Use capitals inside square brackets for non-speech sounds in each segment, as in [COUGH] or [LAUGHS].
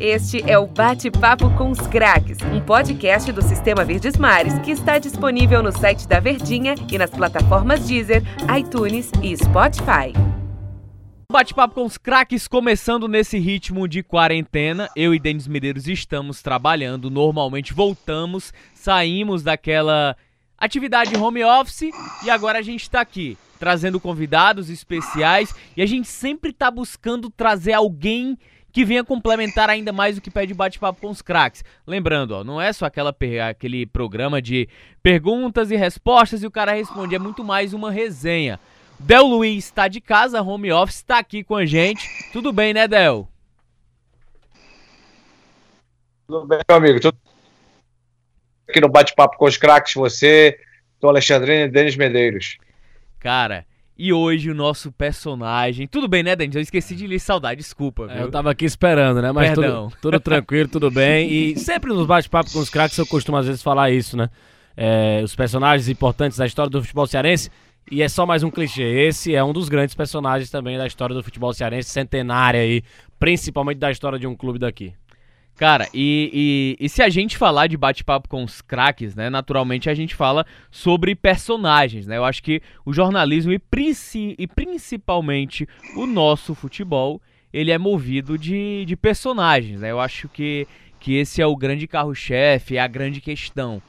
Este é o Bate-Papo com os Craques, um podcast do Sistema Verdes Mares que está disponível no site da Verdinha e nas plataformas Deezer, iTunes e Spotify. Bate-papo com os craques começando nesse ritmo de quarentena. Eu e Denis Medeiros estamos trabalhando, normalmente voltamos, saímos daquela atividade home office e agora a gente está aqui trazendo convidados especiais e a gente sempre está buscando trazer alguém que venha complementar ainda mais o que pede bate-papo com os craques. Lembrando, ó, não é só aquela aquele programa de perguntas e respostas e o cara responde, é muito mais uma resenha. Del Luiz está de casa, home office, está aqui com a gente. Tudo bem, né, Del? Tudo bem, meu amigo. Tudo aqui no bate-papo com os craques, você, do Alexandrino e Denis Medeiros. Cara, e hoje o nosso personagem. Tudo bem, né, Denis? Eu esqueci de lhe saudar, desculpa. É, eu tava aqui esperando, né? Mas Perdão. tudo, tudo tranquilo, tudo bem. E [LAUGHS] sempre nos bate-papo com os craques eu costumo às vezes falar isso, né? É, os personagens importantes da história do futebol cearense. E é só mais um clichê. Esse é um dos grandes personagens também da história do futebol cearense, centenária aí, principalmente da história de um clube daqui. Cara, e, e, e, se a gente falar de bate-papo com os craques, né? Naturalmente a gente fala sobre personagens, né? Eu acho que o jornalismo e, princi e principalmente o nosso futebol, ele é movido de, de personagens, né? Eu acho que, que esse é o grande carro-chefe, é a grande questão.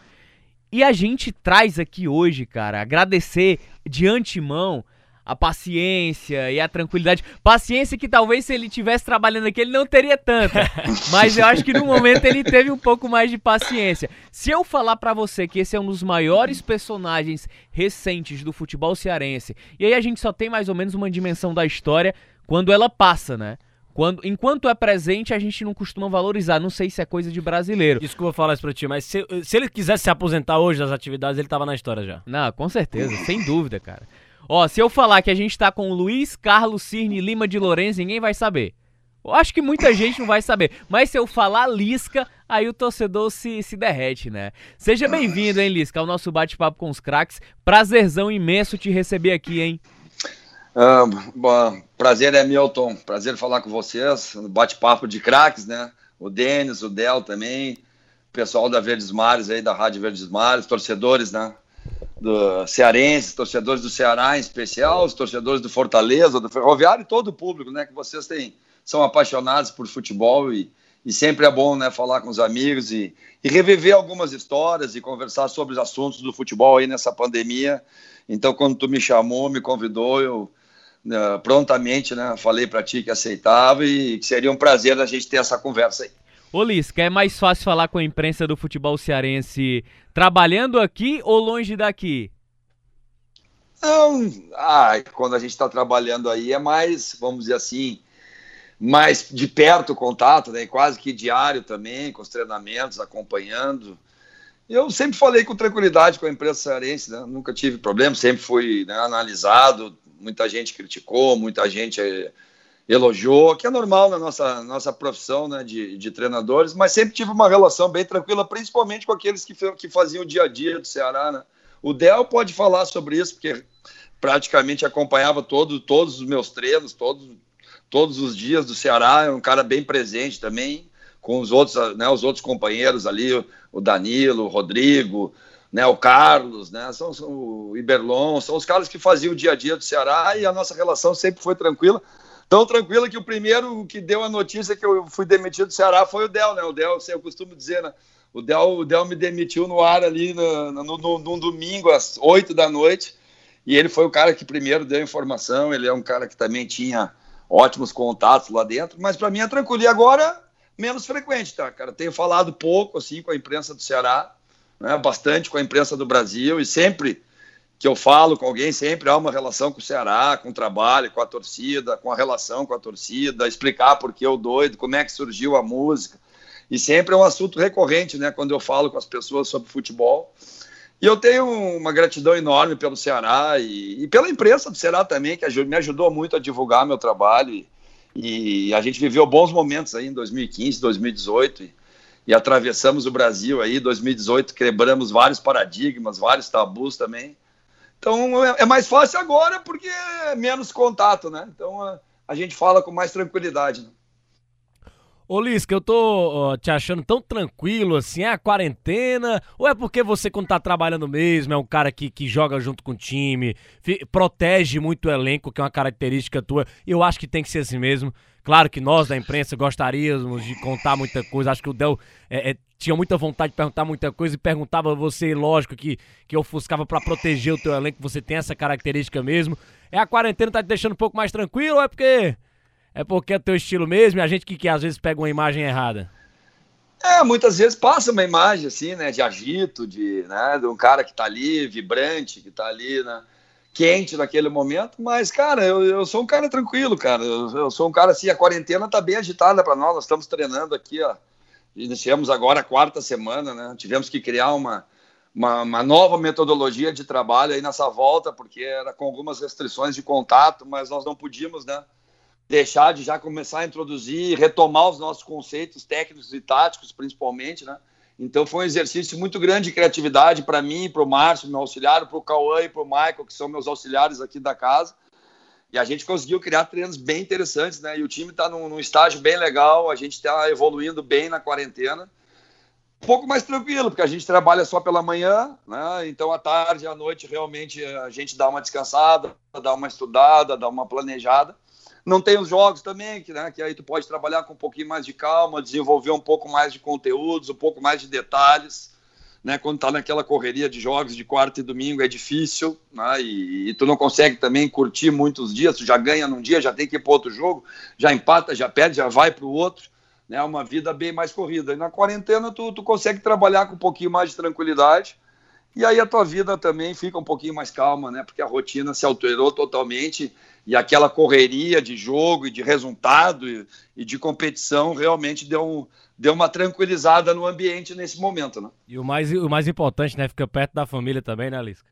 E a gente traz aqui hoje, cara, agradecer de antemão a paciência e a tranquilidade. Paciência que talvez se ele tivesse trabalhando aqui ele não teria tanta. [LAUGHS] Mas eu acho que no momento ele teve um pouco mais de paciência. Se eu falar para você que esse é um dos maiores personagens recentes do futebol cearense, e aí a gente só tem mais ou menos uma dimensão da história quando ela passa, né? Quando, enquanto é presente, a gente não costuma valorizar. Não sei se é coisa de brasileiro. Desculpa falar isso pra ti, mas se, se ele quisesse se aposentar hoje das atividades, ele tava na história já. Não, com certeza, sem dúvida, cara. Ó, se eu falar que a gente tá com o Luiz Carlos Cirne Lima de Lourenço, ninguém vai saber. Eu acho que muita gente não vai saber. Mas se eu falar Lisca, aí o torcedor se, se derrete, né? Seja bem-vindo, hein, Lisca, ao nosso bate-papo com os craques. Prazerzão imenso te receber aqui, hein? Uh, bom, prazer é meu, Tom. Prazer falar com vocês. Bate-papo de craques, né? O Denis, o Del também. O pessoal da Verdes Mares aí, da Rádio Verdes Mares, torcedores, né? Do cearenses, torcedores do Ceará em especial, os torcedores do Fortaleza, do Ferroviário e todo o público, né? Que vocês têm, são apaixonados por futebol e, e sempre é bom, né? Falar com os amigos e, e reviver algumas histórias e conversar sobre os assuntos do futebol aí nessa pandemia. Então, quando tu me chamou, me convidou, eu né, prontamente, né? Falei para ti que aceitava e que seria um prazer a gente ter essa conversa aí. Ô Lisca, é mais fácil falar com a imprensa do futebol cearense trabalhando aqui ou longe daqui? Não, ah, quando a gente está trabalhando aí é mais, vamos dizer assim, mais de perto o contato, né? quase que diário também, com os treinamentos, acompanhando. Eu sempre falei com tranquilidade com a imprensa cearense, né? nunca tive problema, sempre fui né, analisado, muita gente criticou, muita gente elogiou, que é normal na nossa, nossa profissão né, de, de treinadores, mas sempre tive uma relação bem tranquila, principalmente com aqueles que, que faziam o dia a dia do Ceará. Né? O Del pode falar sobre isso, porque praticamente acompanhava todo, todos os meus treinos, todos, todos os dias do Ceará, é um cara bem presente também, com os outros, né, os outros companheiros ali, o Danilo, o Rodrigo, né, o Carlos, né, são, são, o Iberlon, são os caras que faziam o dia a dia do Ceará e a nossa relação sempre foi tranquila tão tranquila que o primeiro que deu a notícia que eu fui demitido do Ceará foi o Del, né? O Del, assim, eu costumo dizer, né? O Del, o Del me demitiu no ar ali no, no, no, no domingo, às 8 da noite, e ele foi o cara que primeiro deu informação, ele é um cara que também tinha ótimos contatos lá dentro, mas para mim é tranquilo. E agora, menos frequente, tá, cara? Tenho falado pouco, assim, com a imprensa do Ceará, né? bastante com a imprensa do Brasil, e sempre que eu falo com alguém, sempre há uma relação com o Ceará, com o trabalho, com a torcida, com a relação com a torcida, explicar por que eu doido, como é que surgiu a música. E sempre é um assunto recorrente, né, quando eu falo com as pessoas sobre futebol. E eu tenho uma gratidão enorme pelo Ceará e, e pela imprensa do Ceará também, que me ajudou muito a divulgar meu trabalho. E, e a gente viveu bons momentos aí em 2015, 2018. E, e atravessamos o Brasil aí, 2018, quebramos vários paradigmas, vários tabus também. Então é, é mais fácil agora porque é menos contato, né? Então a, a gente fala com mais tranquilidade. Né? Ô Lisca, eu tô ó, te achando tão tranquilo assim, é a quarentena? Ou é porque você, quando tá trabalhando mesmo, é um cara que, que joga junto com o time, protege muito o elenco, que é uma característica tua, eu acho que tem que ser assim mesmo. Claro que nós da imprensa gostaríamos de contar muita coisa, acho que o Del é, é, tinha muita vontade de perguntar muita coisa e perguntava você, lógico, que, que ofuscava para proteger o teu elenco, você tem essa característica mesmo. É a quarentena tá te deixando um pouco mais tranquilo ou é porque é porque é teu estilo mesmo e a gente que, que às vezes pega uma imagem errada? É, muitas vezes passa uma imagem assim, né, de agito, de, né, de um cara que tá ali, vibrante, que tá ali, né, quente naquele momento, mas, cara, eu, eu sou um cara tranquilo, cara, eu, eu sou um cara assim, a quarentena tá bem agitada para nós, nós estamos treinando aqui, ó, iniciamos agora a quarta semana, né, tivemos que criar uma, uma, uma, nova metodologia de trabalho aí nessa volta, porque era com algumas restrições de contato, mas nós não podíamos, né, deixar de já começar a introduzir, retomar os nossos conceitos técnicos e táticos, principalmente, né? Então foi um exercício muito grande de criatividade para mim, para o Márcio, meu auxiliar, para o Cauã e para o Michael, que são meus auxiliares aqui da casa. E a gente conseguiu criar treinos bem interessantes, né? E o time está num, num, estágio bem legal, a gente está evoluindo bem na quarentena. Um pouco mais tranquilo, porque a gente trabalha só pela manhã, né? Então à tarde, à noite, realmente a gente dá uma descansada, dá uma estudada, dá uma planejada. Não tem os jogos também, que, né, que aí tu pode trabalhar com um pouquinho mais de calma, desenvolver um pouco mais de conteúdos, um pouco mais de detalhes. Né, quando tá naquela correria de jogos de quarta e domingo é difícil, né, e, e, tu não consegue também curtir muitos dias, tu já ganha num dia, já tem que ir para outro jogo, já empata, já perde, já vai para o outro, né, uma vida bem mais corrida. E na quarentena tu, tu consegue trabalhar com um pouquinho mais de tranquilidade, e aí a tua vida também fica um pouquinho mais calma, né, porque a rotina se alterou totalmente, e aquela correria de jogo e de resultado e, e de competição realmente deu, um, deu uma tranquilizada no ambiente nesse momento, né? E o mais, o mais importante, né? Fica perto da família também, né, Lisca?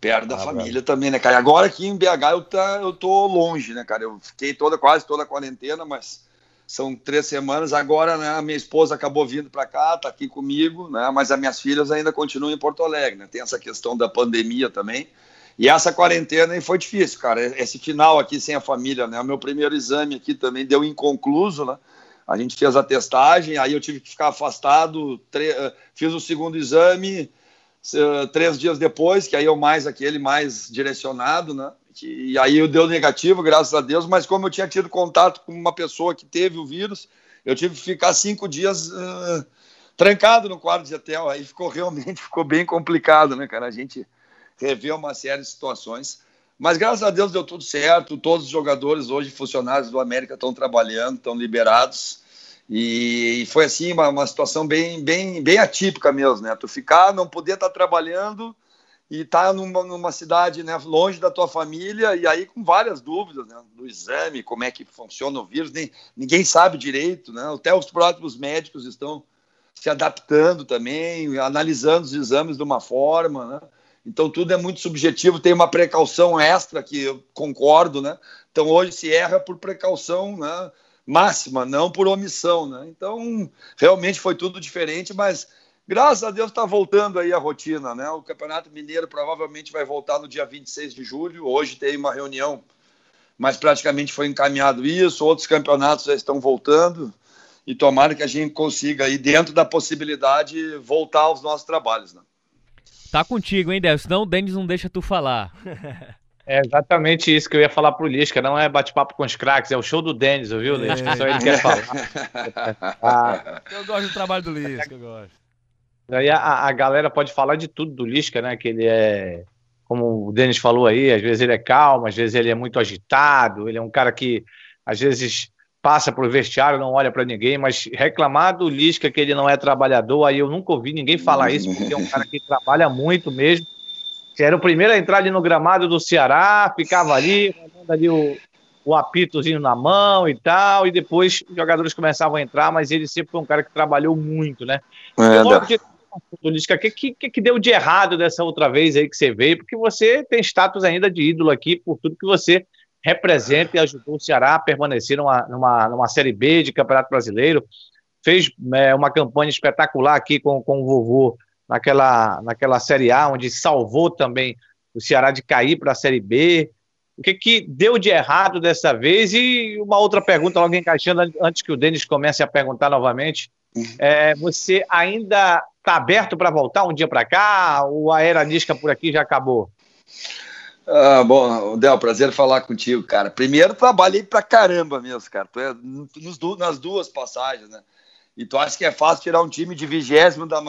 Perto da ah, família também, né, cara? Agora aqui em BH eu, tá, eu tô longe, né, cara? Eu fiquei toda, quase toda a quarentena, mas são três semanas. Agora, né, a minha esposa acabou vindo para cá, tá aqui comigo, né? Mas as minhas filhas ainda continuam em Porto Alegre, né? Tem essa questão da pandemia também. E essa quarentena foi difícil, cara. Esse final aqui sem a família, né? O meu primeiro exame aqui também deu inconcluso, né? A gente fez a testagem, aí eu tive que ficar afastado, eh, fiz o segundo exame três dias depois, que aí eu mais aquele mais direcionado, né? E aí eu deu negativo, graças a Deus, mas como eu tinha tido contato com uma pessoa que teve o vírus, eu tive que ficar cinco dias uh, trancado no quarto de hotel. Aí ficou [LAUGHS] realmente ficou bem complicado, né, cara? A gente rever uma série de situações. Mas graças a Deus deu tudo certo. Todos os jogadores hoje, funcionários do América, estão trabalhando, estão liberados. E foi assim uma, uma, situação bem, bem, bem atípica mesmo, né? Tu ficar, não poder estar tá trabalhando e estar tá numa, numa cidade né, longe da tua família e aí com várias dúvidas né, do exame, como é que funciona o vírus, nem, ninguém sabe direito, né? Até os próprios médicos estão se adaptando também, analisando os exames de uma forma, né? Então tudo é muito subjetivo, tem uma precaução extra que eu concordo, né? Então hoje se erra por precaução, né? máxima, não por omissão, né? Então realmente foi tudo diferente, mas graças a Deus está voltando aí a rotina, né? O Campeonato Mineiro provavelmente vai voltar no dia 26 de julho. Hoje tem uma reunião, mas praticamente foi encaminhado isso. Outros campeonatos já estão voltando e tomara que a gente consiga aí dentro da possibilidade voltar aos nossos trabalhos, né? Tá contigo, hein, Del? Senão o Denis não deixa tu falar. [LAUGHS] É exatamente isso que eu ia falar pro Lisca. Não é bate-papo com os craques, é o show do Denis, ouviu, Lisca? É. Só ele quer falar. ah. Eu gosto do trabalho do Lisca, eu gosto. Aí a, a galera pode falar de tudo do Lisca, né? Que ele é, como o Denis falou aí, às vezes ele é calmo, às vezes ele é muito agitado, ele é um cara que às vezes passa para o vestiário, não olha para ninguém, mas reclamar do Lisca que ele não é trabalhador, aí eu nunca ouvi ninguém falar isso, porque é um cara que trabalha muito mesmo. Era o primeiro a entrar ali no gramado do Ceará, ficava ali, mandando ali o, o apitozinho na mão e tal, e depois os jogadores começavam a entrar, mas ele sempre foi um cara que trabalhou muito, né? É, o que, que, que deu de errado dessa outra vez aí que você veio? Porque você tem status ainda de ídolo aqui por tudo que você representa e ajudou o Ceará a permanecer numa, numa, numa Série B de Campeonato Brasileiro. Fez é, uma campanha espetacular aqui com, com o vovô naquela, naquela Série A, onde salvou também o Ceará de cair para a Série B. O que, que deu de errado dessa vez? E uma outra pergunta, logo encaixando, antes que o Denis comece a perguntar novamente. É, você ainda está aberto para voltar um dia para cá? Ou a era Nisca por aqui já acabou? Ah, bom, Del, prazer falar contigo, cara. Primeiro, trabalhei pra caramba mesmo, cara. Tu é, nos, nas duas passagens, né? E tu acha que é fácil tirar um time de vigésimo da,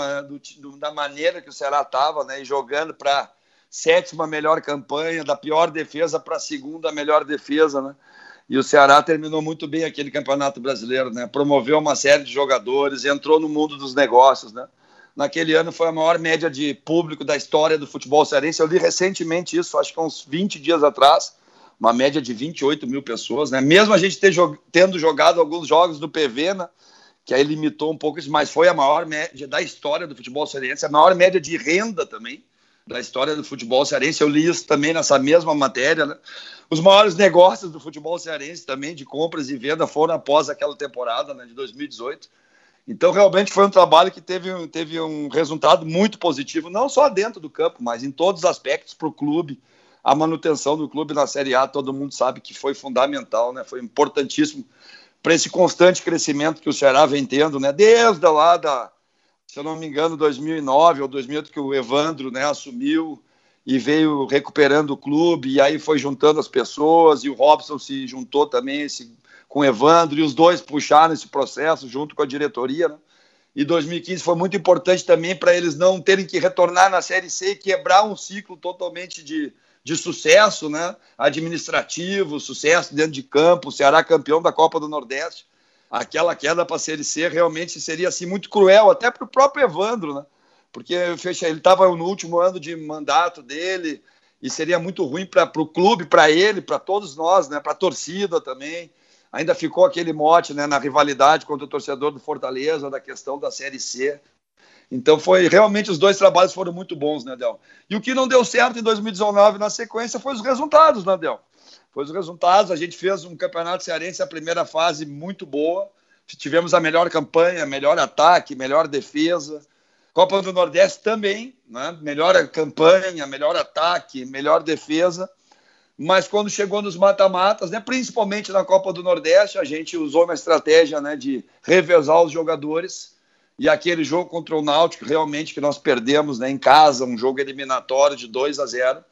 da maneira que o Ceará tava, né? E jogando para sétima melhor campanha, da pior defesa para segunda melhor defesa, né? E o Ceará terminou muito bem aquele campeonato brasileiro, né? Promoveu uma série de jogadores, entrou no mundo dos negócios, né? Naquele ano foi a maior média de público da história do futebol cearense. Eu li recentemente isso, acho que uns 20 dias atrás, uma média de 28 mil pessoas, né? Mesmo a gente jog tendo jogado alguns jogos do PV, né? Que aí limitou um pouco isso, mas foi a maior média da história do futebol cearense, a maior média de renda também da história do futebol cearense. Eu li isso também nessa mesma matéria, né? Os maiores negócios do futebol cearense também, de compras e venda, foram após aquela temporada né, de 2018. Então, realmente foi um trabalho que teve, teve um resultado muito positivo, não só dentro do campo, mas em todos os aspectos para o clube. A manutenção do clube na Série A, todo mundo sabe que foi fundamental, né? foi importantíssimo para esse constante crescimento que o Ceará vem tendo, né? desde lá da, se eu não me engano, 2009 ou 2008, que o Evandro né, assumiu e veio recuperando o clube, e aí foi juntando as pessoas, e o Robson se juntou também esse com o Evandro, e os dois puxaram esse processo junto com a diretoria. Né? E 2015 foi muito importante também para eles não terem que retornar na Série C e quebrar um ciclo totalmente de, de sucesso né? administrativo, sucesso dentro de campo, o Ceará campeão da Copa do Nordeste. Aquela queda para a Série C realmente seria assim, muito cruel, até para o próprio Evandro, né? porque ele estava no último ano de mandato dele, e seria muito ruim para o clube, para ele, para todos nós, né? para a torcida também ainda ficou aquele mote né, na rivalidade contra o torcedor do Fortaleza, da questão da Série C. Então foi realmente os dois trabalhos foram muito bons, né, Del? E o que não deu certo em 2019 na sequência foi os resultados, né, Del? Foi os resultados. A gente fez um campeonato cearense a primeira fase muito boa. Tivemos a melhor campanha, melhor ataque, melhor defesa. Copa do Nordeste também, né? Melhor campanha, melhor ataque, melhor defesa mas quando chegou nos mata-matas, né, principalmente na Copa do Nordeste, a gente usou uma estratégia né, de revezar os jogadores. E aquele jogo contra o Náutico, realmente, que nós perdemos né, em casa, um jogo eliminatório de 2 a 0,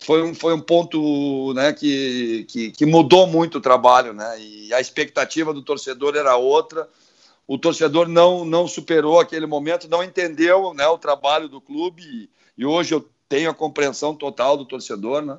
foi um, foi um ponto né, que, que, que, mudou muito o trabalho. Né, e a expectativa do torcedor era outra. O torcedor não, não superou aquele momento, não entendeu né, o trabalho do clube. E, e hoje eu tenho a compreensão total do torcedor. Né?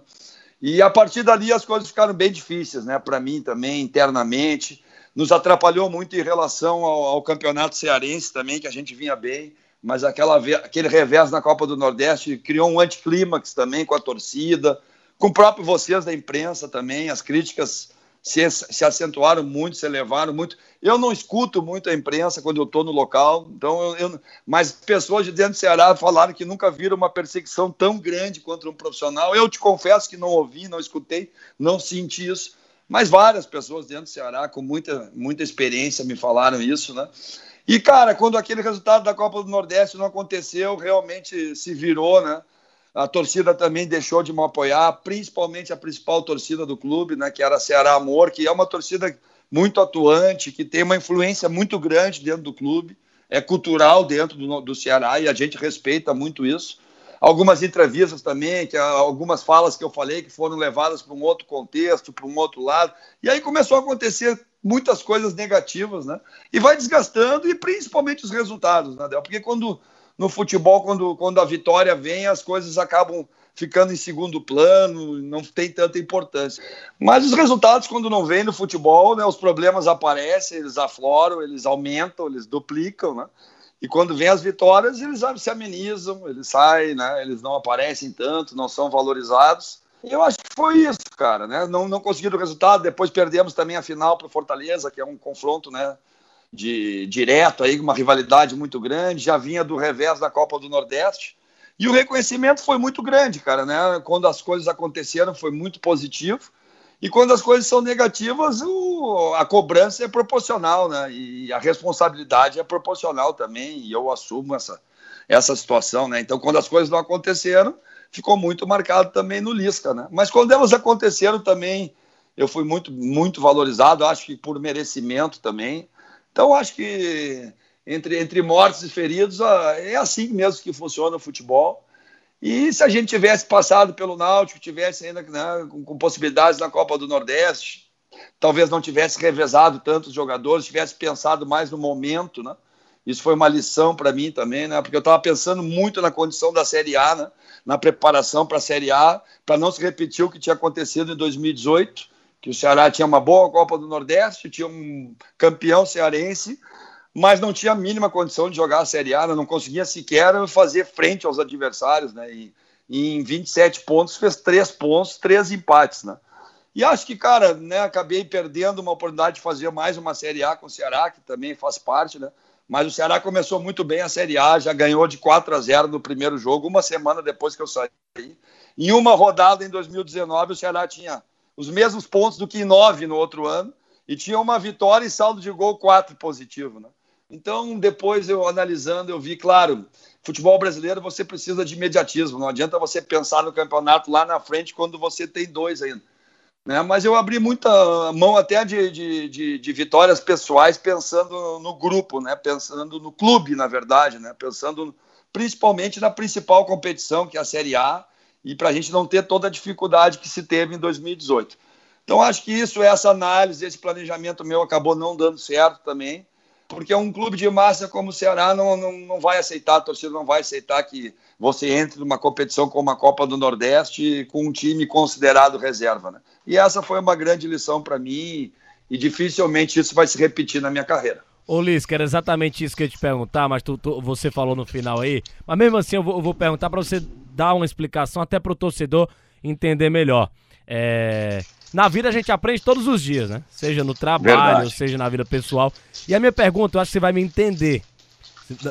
E a partir dali as coisas ficaram bem difíceis, né? Para mim também, internamente. Nos atrapalhou muito em relação ao, ao, campeonato cearense também, que a gente vinha bem. Mas aquela, aquele revés na Copa do Nordeste criou um anticlímax também com a torcida, com o próprio vocês da imprensa também. As críticas se, se acentuaram muito, se elevaram muito. Eu não escuto muito a imprensa quando eu estou no local, então eu, eu, mas pessoas de dentro do Ceará falaram que nunca viram uma perseguição tão grande contra um profissional. Eu te confesso que não ouvi, não escutei, não senti isso, mas várias pessoas dentro do Ceará com muita, muita experiência me falaram isso, né? E, cara, quando aquele resultado da Copa do Nordeste não aconteceu, realmente se virou, né? A torcida também deixou de me apoiar, principalmente a principal torcida do clube, né, que era a Ceará Amor, que é uma torcida muito atuante, que tem uma influência muito grande dentro do clube, é cultural dentro do, do Ceará e a gente respeita muito isso. Algumas entrevistas também, que algumas falas que eu falei que foram levadas para um outro contexto, para um outro lado, e aí começou a acontecer muitas coisas negativas, né? E vai desgastando e principalmente os resultados, né, Del? Porque quando no futebol, quando, quando a vitória vem, as coisas acabam ficando em segundo plano, não tem tanta importância. Mas os resultados, quando não vêm no futebol, né, os problemas aparecem, eles afloram, eles aumentam, eles duplicam, né? E quando vem as vitórias, eles se amenizam, eles saem, né? Eles não aparecem tanto, não são valorizados. E eu acho que foi isso, cara, né? Não, não conseguiram o resultado, depois perdemos também a final para o Fortaleza, que é um confronto, né? De direto aí, uma rivalidade muito grande, já vinha do revés da Copa do Nordeste. E o reconhecimento foi muito grande, cara, né? Quando as coisas aconteceram, foi muito positivo. E quando as coisas são negativas, o, a cobrança é proporcional, né? E a responsabilidade é proporcional também. E eu assumo essa, essa situação, né? Então, quando as coisas não aconteceram, ficou muito marcado também no Lisca, né? Mas quando elas aconteceram também, eu fui muito, muito valorizado, acho que por merecimento também. Então, acho que entre, entre mortos e feridos, é assim mesmo que funciona o futebol. E se a gente tivesse passado pelo Náutico, tivesse ainda né, com, com, possibilidades na Copa do Nordeste, talvez não tivesse revezado tantos jogadores, tivesse pensado mais no momento, né? Isso foi uma lição para mim também, né? Porque eu estava pensando muito na condição da Série A, né? Na preparação para a Série A, para não se repetir o que tinha acontecido em 2018, que o Ceará tinha uma boa Copa do Nordeste, tinha um campeão cearense, mas não tinha a mínima condição de jogar a Série A, né? não conseguia sequer fazer frente aos adversários, né? E, em 27 pontos fez três pontos, três empates, né? E acho que, cara, né, acabei perdendo uma oportunidade de fazer mais uma Série A com o Ceará, que também faz parte, né? Mas o Ceará começou muito bem a Série A, já ganhou de 4 a 0 no primeiro jogo, uma semana depois que eu saí. Em uma rodada em 2019, o Ceará tinha os mesmos pontos do que em nove no outro ano e tinha uma vitória e saldo de gol 4 positivo, né? Então, depois eu analisando, eu vi, claro, futebol brasileiro você precisa de imediatismo, não adianta você pensar no campeonato lá na frente quando você tem dois ainda. Né? Mas eu abri muita mão até de, de, de, de, vitórias pessoais pensando no grupo, né? pensando no clube, na verdade, né? pensando principalmente na principal competição, que é a Série A, e para a gente não ter toda a dificuldade que se teve em 2018. Então, acho que isso, essa análise, esse planejamento meu acabou não dando certo também, porque um clube de massa como o Ceará não, não, não vai aceitar, a torcida não vai aceitar que você entre numa competição como a Copa do Nordeste com um time considerado reserva. Né? E essa foi uma grande lição para mim e dificilmente isso vai se repetir na minha carreira. Ô Liz, que era exatamente isso que eu ia te perguntar, mas tu, tu, você falou no final aí. Mas mesmo assim eu vou, eu vou perguntar para você dar uma explicação até para o torcedor entender melhor. É... Na vida a gente aprende todos os dias, né? Seja no trabalho, Verdade. seja na vida pessoal. E a minha pergunta, eu acho que você vai me entender.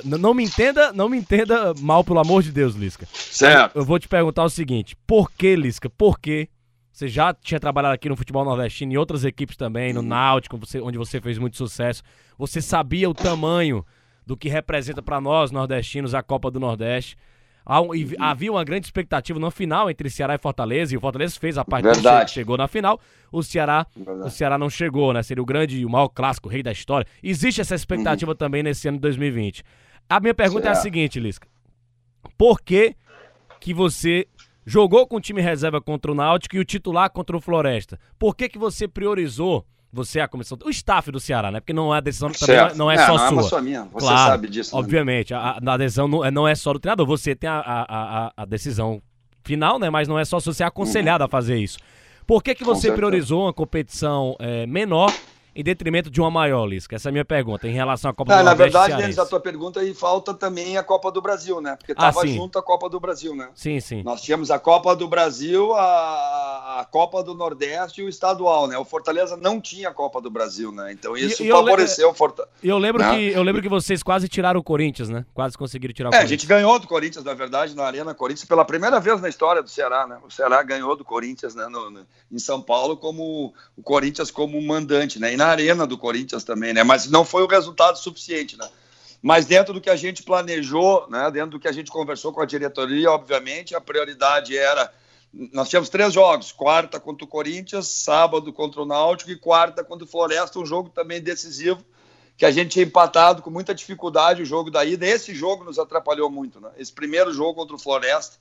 Não me entenda, não me entenda mal, pelo amor de Deus, Lisca. Certo. Eu vou te perguntar o seguinte: por que, Lisca? Por que você já tinha trabalhado aqui no futebol nordestino e outras equipes também, no Náutico, onde você fez muito sucesso. Você sabia o tamanho do que representa para nós nordestinos a Copa do Nordeste. Havia uma grande expectativa no final entre Ceará e Fortaleza, e o Fortaleza fez a parte Verdade. chegou na final. O Ceará, o Ceará não chegou, né? Seria o grande, o maior clássico, o rei da história. Existe essa expectativa uhum. também nesse ano de 2020. A minha pergunta certo. é a seguinte, Lisca. Por que que você jogou com o time reserva contra o Náutico e o titular contra o Floresta? Por que que você priorizou você é a comissão, o staff do Ceará, né? Porque não é a decisão também é, não é, é, só não sua. É só minha, você claro, sabe disso. Né? Obviamente, né? a, a, adesão não é, não é só do treinador, você tem a, a, a, decisão final, né? Mas não é só se você é aconselhado uhum. a fazer isso. Por que, que você priorizou uma competição é, menor em detrimento de uma maior, Lisca? Essa é a minha pergunta em relação à Copa é, do Nordeste. Na verdade, Denis, a tua pergunta aí falta também a Copa do Brasil, né? Porque estava ah, junto a Copa do Brasil, né? Sim, sim. Nós tínhamos a Copa do Brasil, a, a Copa do Nordeste e o estadual, né? O Fortaleza não tinha a Copa do Brasil, né? Então isso e, favoreceu o Fortaleza. E eu lembro né? que eu lembro que vocês quase tiraram o Corinthians, né? Quase conseguiram tirar o é, Corinthians. a gente ganhou do Corinthians, na verdade, na Arena Corinthians pela primeira vez na história do Ceará, né? O Ceará ganhou do Corinthians, né? No, no, em São Paulo como o Corinthians como mandante, né? E na Arena do Corinthians também, né? Mas não foi o resultado suficiente, né? Mas dentro do que a gente planejou, né? Dentro do que a gente conversou com a diretoria, obviamente, a prioridade era nós tínhamos três jogos: quarta contra o Corinthians, sábado contra o Náutico e quarta contra o Floresta, um jogo também decisivo que a gente tinha empatado com muita dificuldade o jogo da ida. Esse jogo nos atrapalhou muito, né? Esse primeiro jogo contra o Floresta,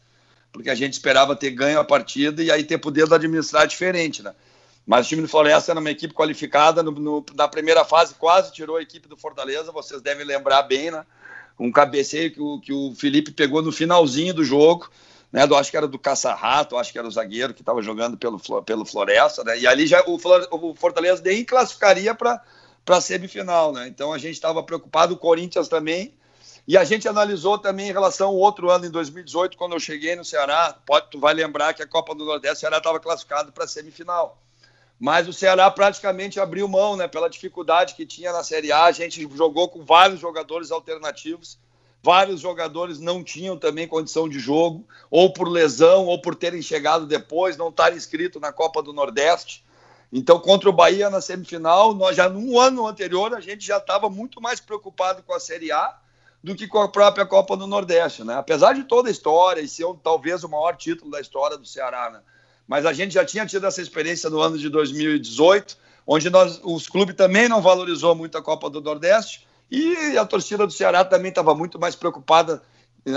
porque a gente esperava ter ganho a partida e aí ter poder administrar diferente, né? Mas o time do Floresta era uma equipe qualificada. No, no, na primeira fase, quase tirou a equipe do Fortaleza. Vocês devem lembrar bem, né? Um cabeceio que o, que o Felipe pegou no finalzinho do jogo. Né, do, acho que era do Caça-Rato, acho que era o zagueiro que estava jogando pelo, pelo Floresta, né, e ali já o, o Fortaleza nem classificaria para a semifinal, né, então a gente estava preocupado, o Corinthians também, e a gente analisou também em relação ao outro ano, em 2018, quando eu cheguei no Ceará, pode, tu vai lembrar que a Copa do Nordeste, o Ceará estava classificado para a semifinal, mas o Ceará praticamente abriu mão, né, pela dificuldade que tinha na Série A. A gente jogou com vários jogadores alternativos. Vários jogadores não tinham também condição de jogo, ou por lesão, ou por terem chegado depois, não estarem inscritos na Copa do Nordeste. Então, contra o Bahia na semifinal, nós já no ano anterior a gente já estava muito mais preocupado com a Série A do que com a própria Copa do Nordeste, né? Apesar de toda a história e ser talvez o maior título da história do Ceará, né? Mas a gente já tinha tido essa experiência no ano de 2018, onde nós, os clubes também não valorizou muito a Copa do Nordeste e a torcida do Ceará também estava muito mais preocupada.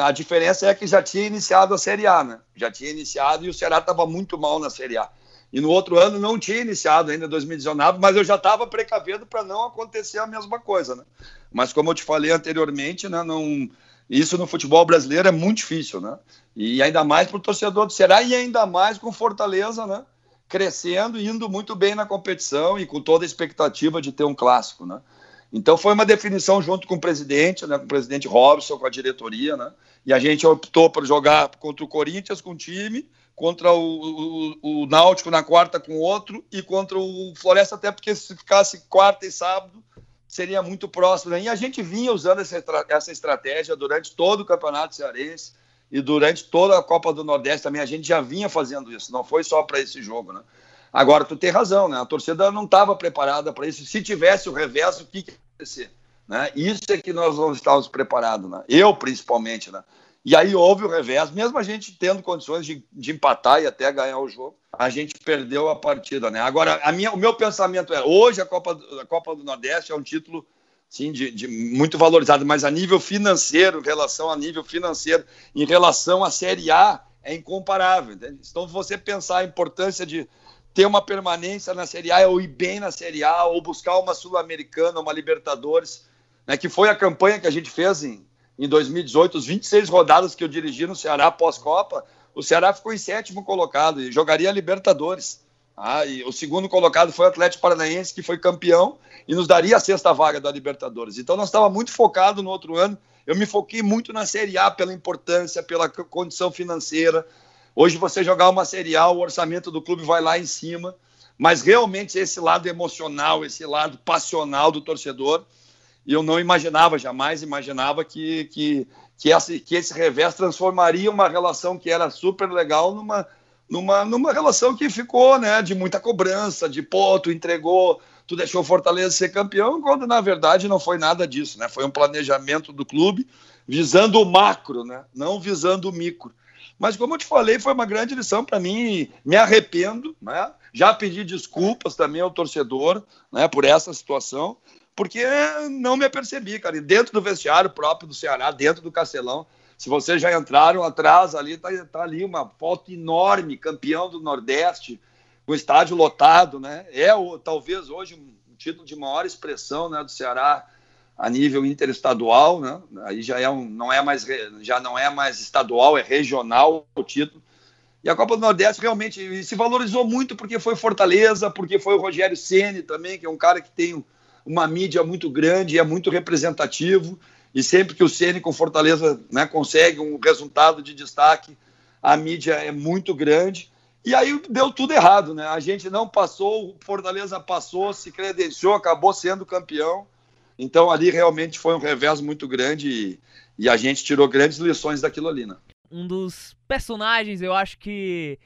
A diferença é que já tinha iniciado a Série A, né? Já tinha iniciado e o Ceará estava muito mal na Série A. E no outro ano não tinha iniciado ainda 2019, mas eu já estava precavendo para não acontecer a mesma coisa, né? Mas como eu te falei anteriormente, né, não, isso no futebol brasileiro é muito difícil, né? E ainda mais para o torcedor do Ceará e ainda mais com Fortaleza, né? Crescendo, indo muito bem na competição e com toda a expectativa de ter um clássico, né? Então foi uma definição junto com o presidente, né, com o presidente Robson, com a diretoria, né? E a gente optou por jogar contra o Corinthians com um time, contra o, o, o Náutico na quarta com outro e contra o Floresta até porque se ficasse quarta e sábado seria muito próximo. Né? E a gente vinha usando essa, essa estratégia durante todo o Campeonato Cearense e durante toda a Copa do Nordeste também. A gente já vinha fazendo isso, não foi só para esse jogo. Né? Agora, tu tem razão, né? a torcida não estava preparada para isso. Se tivesse o revés, o que, que ia acontecer? Né? Isso é que nós não estávamos preparados, né? eu principalmente. Né? E aí houve o revés, mesmo a gente tendo condições de, de empatar e até ganhar o jogo, a gente perdeu a partida, né? Agora, a minha, o meu pensamento é, hoje a Copa, a Copa do Nordeste é um título sim, de, de, muito valorizado, mas a nível financeiro, em relação a nível financeiro, em relação à Série A, é incomparável. Entende? Então, você pensar a importância de ter uma permanência na Série A, ou ir bem na Série A, ou buscar uma Sul-Americana, uma Libertadores, né, que foi a campanha que a gente fez em em 2018, os 26 rodadas que eu dirigi no Ceará pós-Copa, o Ceará ficou em sétimo colocado e jogaria Libertadores. Ah, e o segundo colocado foi o Atlético Paranaense, que foi campeão e nos daria a sexta vaga da Libertadores. Então nós estávamos muito focados no outro ano. Eu me foquei muito na Série A pela importância, pela condição financeira. Hoje você jogar uma Série A, o orçamento do clube vai lá em cima. Mas realmente esse lado emocional, esse lado passional do torcedor, e eu não imaginava, jamais imaginava que, que, que, esse, que esse revés transformaria uma relação que era super legal numa, numa, numa relação que ficou né, de muita cobrança, de pô, tu entregou, tu deixou Fortaleza ser campeão, quando na verdade não foi nada disso, né? Foi um planejamento do clube visando o macro, né? Não visando o micro. Mas como eu te falei, foi uma grande lição para mim, me arrependo, né? Já pedi desculpas também ao torcedor, né, por essa situação, porque não me apercebi, cara. E dentro do vestiário próprio do Ceará, dentro do Castelão, se vocês já entraram atrás ali, tá, tá ali uma foto enorme, campeão do Nordeste, o estádio lotado, né? É o, talvez hoje um título de maior expressão, né, do Ceará a nível interestadual, né? Aí já é um, não é mais já não é mais estadual, é regional o título. E a Copa do Nordeste realmente se valorizou muito porque foi Fortaleza, porque foi o Rogério Ceni também, que é um cara que tem uma mídia muito grande é muito representativo. E sempre que o Ceni com Fortaleza né, consegue um resultado de destaque, a mídia é muito grande. E aí deu tudo errado, né? A gente não passou, o Fortaleza passou, se credenciou, acabou sendo campeão. Então ali realmente foi um revés muito grande e, e a gente tirou grandes lições daquilo ali, né? Um dos personagens, eu acho que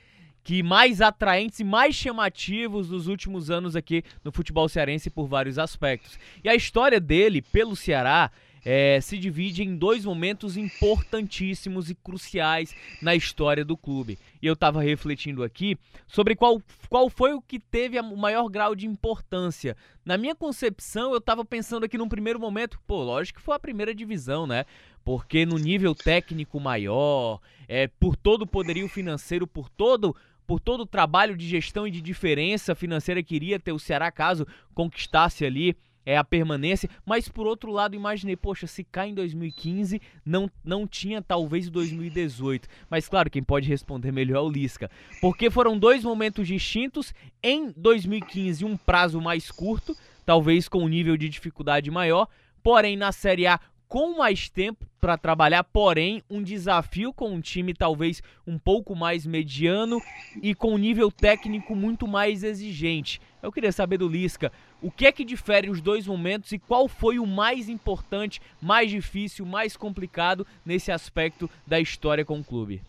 que mais atraentes e mais chamativos dos últimos anos aqui no futebol cearense por vários aspectos. E a história dele pelo Ceará é, se divide em dois momentos importantíssimos e cruciais na história do clube. E eu estava refletindo aqui sobre qual, qual foi o que teve o maior grau de importância. Na minha concepção, eu estava pensando aqui num primeiro momento, pô, lógico que foi a primeira divisão, né? Porque no nível técnico maior, é, por todo o poderio financeiro, por todo por todo o trabalho de gestão e de diferença financeira que iria ter o Ceará caso conquistasse ali é a permanência, mas por outro lado imaginei, poxa, se cai em 2015, não, não tinha talvez 2018. Mas claro, quem pode responder melhor é o Lisca, porque foram dois momentos distintos. Em 2015, um prazo mais curto, talvez com um nível de dificuldade maior, porém na Série A com mais tempo para trabalhar, porém um desafio com um time talvez um pouco mais mediano e com um nível técnico muito mais exigente. Eu queria saber do Lisca, o que é que difere os dois momentos e qual foi o mais importante, mais difícil, mais complicado nesse aspecto da história com o clube?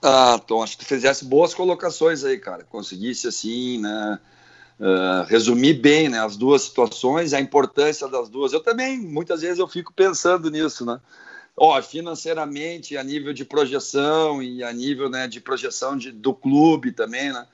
Ah, Tom, acho que tu fizesse boas colocações aí, cara. Conseguisse assim, né? Uh, resumir bem né, as duas situações, a importância das duas. Eu também, muitas vezes, eu fico pensando nisso, né? Ó, financeiramente, a nível de projeção e a nível né, de projeção de, do clube também, né?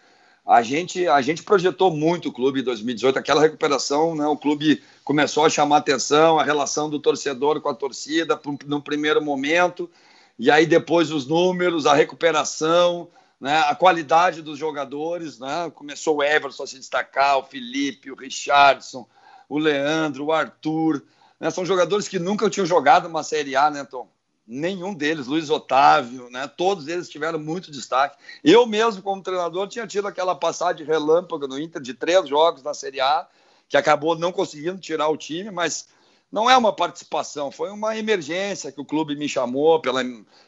A gente, a gente projetou muito o clube em 2018, aquela recuperação, né, o clube começou a chamar atenção, a relação do torcedor com a torcida no primeiro momento, e aí depois os números, a recuperação, né, a qualidade dos jogadores, né, começou o Everson a se destacar, o Felipe, o Richardson, o Leandro, o Arthur, né, são jogadores que nunca tinham jogado uma Série A, né, Tom? nenhum deles, Luiz Otávio, né? Todos eles tiveram muito destaque. Eu mesmo, como treinador, tinha tido aquela passagem relâmpago no Inter de três jogos na Série A, que acabou não conseguindo tirar o time, mas não é uma participação, foi uma emergência que o clube me chamou pela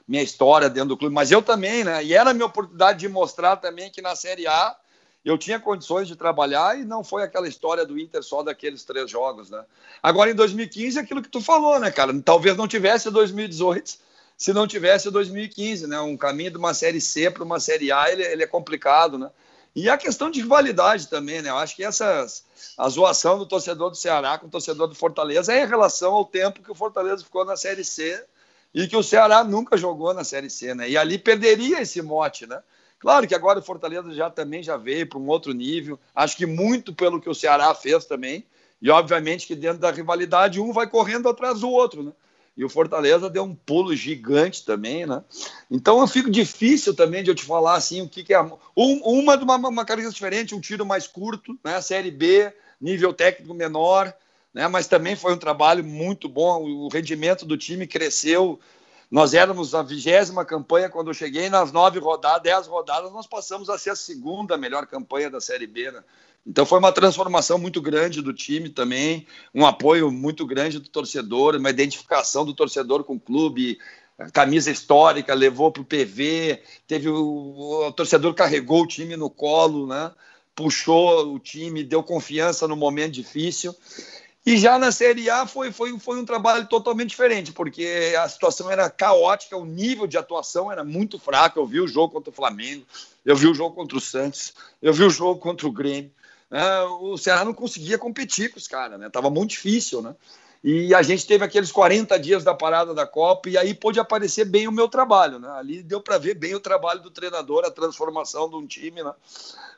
minha história dentro do clube, mas eu também, né? E era a minha oportunidade de mostrar também que na Série A eu tinha condições de trabalhar e não foi aquela história do Inter só daqueles três jogos, né? Agora em 2015 é aquilo que tu falou, né, cara? Talvez não tivesse 2018 se não tivesse 2015, né? Um caminho de uma série C para uma série A, ele, ele, é complicado, né? E a questão de rivalidade também, né? Eu acho que essa a zoação do torcedor do Ceará com o torcedor do Fortaleza é em relação ao tempo que o Fortaleza ficou na série C e que o Ceará nunca jogou na série C, né? E ali perderia esse mote, né? Claro que agora o Fortaleza já também já veio para um outro nível. Acho que muito pelo que o Ceará fez também. E obviamente que dentro da rivalidade um vai correndo atrás do outro, né? E o Fortaleza deu um pulo gigante também, né? Então eu fico difícil também de eu te falar assim o que, que é um, uma de uma, uma diferente, um tiro mais curto, né? Série B, nível técnico menor, né? Mas também foi um trabalho muito bom. O rendimento do time cresceu nós éramos a vigésima campanha quando eu cheguei, nas nove rodadas, dez rodadas, nós passamos a ser a segunda melhor campanha da Série B. Né? Então foi uma transformação muito grande do time também, um apoio muito grande do torcedor, uma identificação do torcedor com o clube, camisa histórica, levou para o PV, teve o, o, torcedor carregou o time no colo, né? puxou o time, deu confiança no momento difícil. E já na Série A foi, foi, foi um trabalho totalmente diferente, porque a situação era caótica, o nível de atuação era muito fraco. Eu vi o jogo contra o Flamengo, eu vi o jogo contra o Santos, eu vi o jogo contra o Grêmio. É, o Ceará não conseguia competir com os caras, né? Tava muito difícil, né? E a gente teve aqueles 40 dias da parada da Copa, e aí pôde aparecer bem o meu trabalho, né? Ali deu para ver bem o trabalho do treinador, a transformação de um time, né?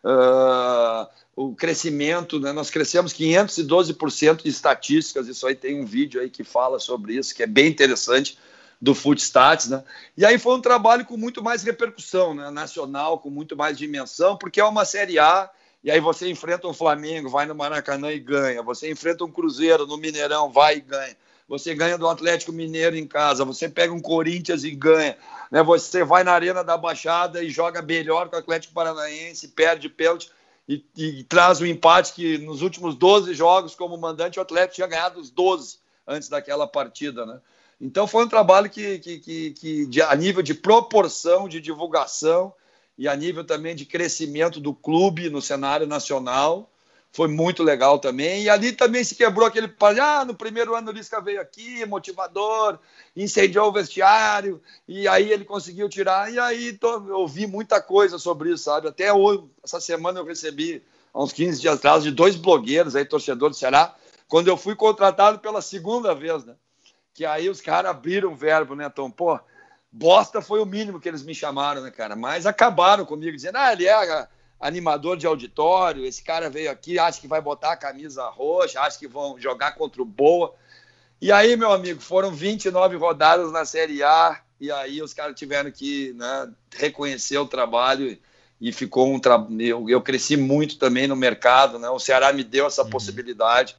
Uh, o crescimento, né? Nós crescemos 512% de estatísticas, isso aí tem um vídeo aí que fala sobre isso, que é bem interessante, do Footstats, né? E aí foi um trabalho com muito mais repercussão, né? Nacional, com muito mais dimensão, porque é uma Série A e aí você enfrenta um Flamengo, vai no Maracanã e ganha. Você enfrenta um Cruzeiro no Mineirão, vai e ganha. Você ganha do Atlético Mineiro em casa. Você pega um Corinthians e ganha. Né? Você vai na Arena da Baixada e joga melhor que o Atlético Paranaense, perde pênalti e, e traz o um empate que nos últimos 12 jogos como mandante o Atlético tinha ganhado os 12 antes daquela partida, né? Então foi um trabalho que, que, que, que de, a nível de proporção, de divulgação, e a nível também de crescimento do clube no cenário nacional. Foi muito legal também. E ali também se quebrou aquele. Ah, no primeiro ano o Lisca veio aqui, motivador, incendiou o vestiário, e aí ele conseguiu tirar. E aí tô, eu ouvi muita coisa sobre isso, sabe? Até hoje, essa semana eu recebi, há uns 15 dias atrás, de dois blogueiros aí, torcedor do Ceará, quando eu fui contratado pela segunda vez, né? Que aí os caras abriram o verbo, né, Tom? Pô, bosta foi o mínimo que eles me chamaram, né, cara? Mas acabaram comigo, dizendo, ah, ele é animador de auditório, esse cara veio aqui, acha que vai botar a camisa roxa, acha que vão jogar contra o Boa. E aí, meu amigo, foram 29 rodadas na Série A, e aí os caras tiveram que né, reconhecer o trabalho e ficou um tra... eu, eu cresci muito também no mercado, né? O Ceará me deu essa uhum. possibilidade.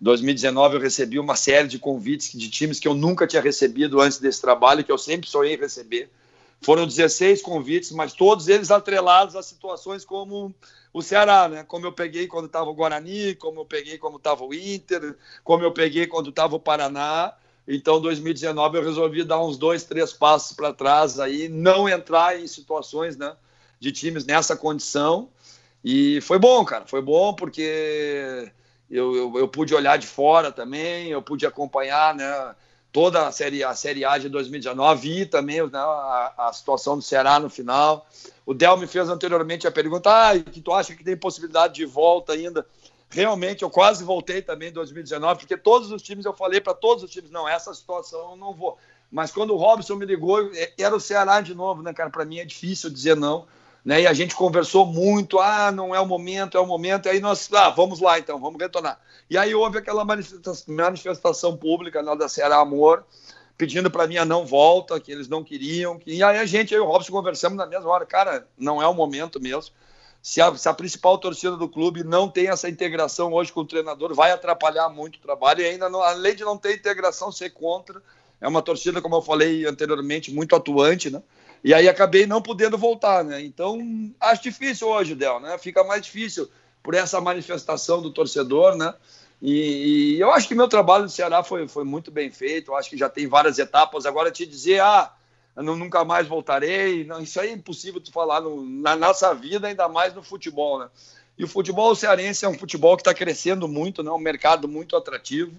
2019 eu recebi uma série de convites de times que eu nunca tinha recebido antes desse trabalho, que eu sempre sonhei receber. Foram 16 convites, mas todos eles atrelados a situações como o Ceará, né? Como eu peguei quando estava o Guarani, como eu peguei quando estava o Inter, como eu peguei quando estava o Paraná. Então, 2019 eu resolvi dar uns dois, três passos para trás aí, não entrar em situações, né, de times nessa condição. E foi bom, cara, foi bom porque eu, eu, eu, pude olhar de fora também, eu pude acompanhar, né? toda a série, a série A de 2019, vi também né, a, a, situação do Ceará no final. O Del me fez anteriormente a pergunta: ah, que tu acha que tem possibilidade de volta ainda? Realmente, eu quase voltei também em 2019, porque todos os times, eu falei para todos os times: não, essa situação eu não vou. Mas quando o Robson me ligou, era o Ceará de novo, né, cara? Para mim é difícil dizer não. Né? E a gente conversou muito, ah, não é o momento, é o momento, e aí nós, ah, vamos lá então, vamos retornar. E aí houve aquela manifestação, pública né, da Ceará Amor, pedindo para mim a não volta, que eles não queriam, que... e aí a gente, eu e o Robson conversamos na mesma hora, cara, não é o momento mesmo, se a, se a, principal torcida do clube não tem essa integração hoje com o treinador, vai atrapalhar muito o trabalho, e ainda, não, além de não ter integração, ser contra, é uma torcida, como eu falei anteriormente, muito atuante, né? E aí acabei não podendo voltar, né? Então, acho difícil hoje, Del, né? Fica mais difícil por essa manifestação do torcedor, né? E, e, eu acho que meu trabalho no Ceará foi, foi muito bem feito. Eu acho que já tem várias etapas. Agora, te dizer, ah, nunca mais voltarei, não, isso aí é impossível tu falar no, na nossa vida, ainda mais no futebol, né? E o futebol cearense é um futebol que está crescendo muito, né? Um mercado muito atrativo.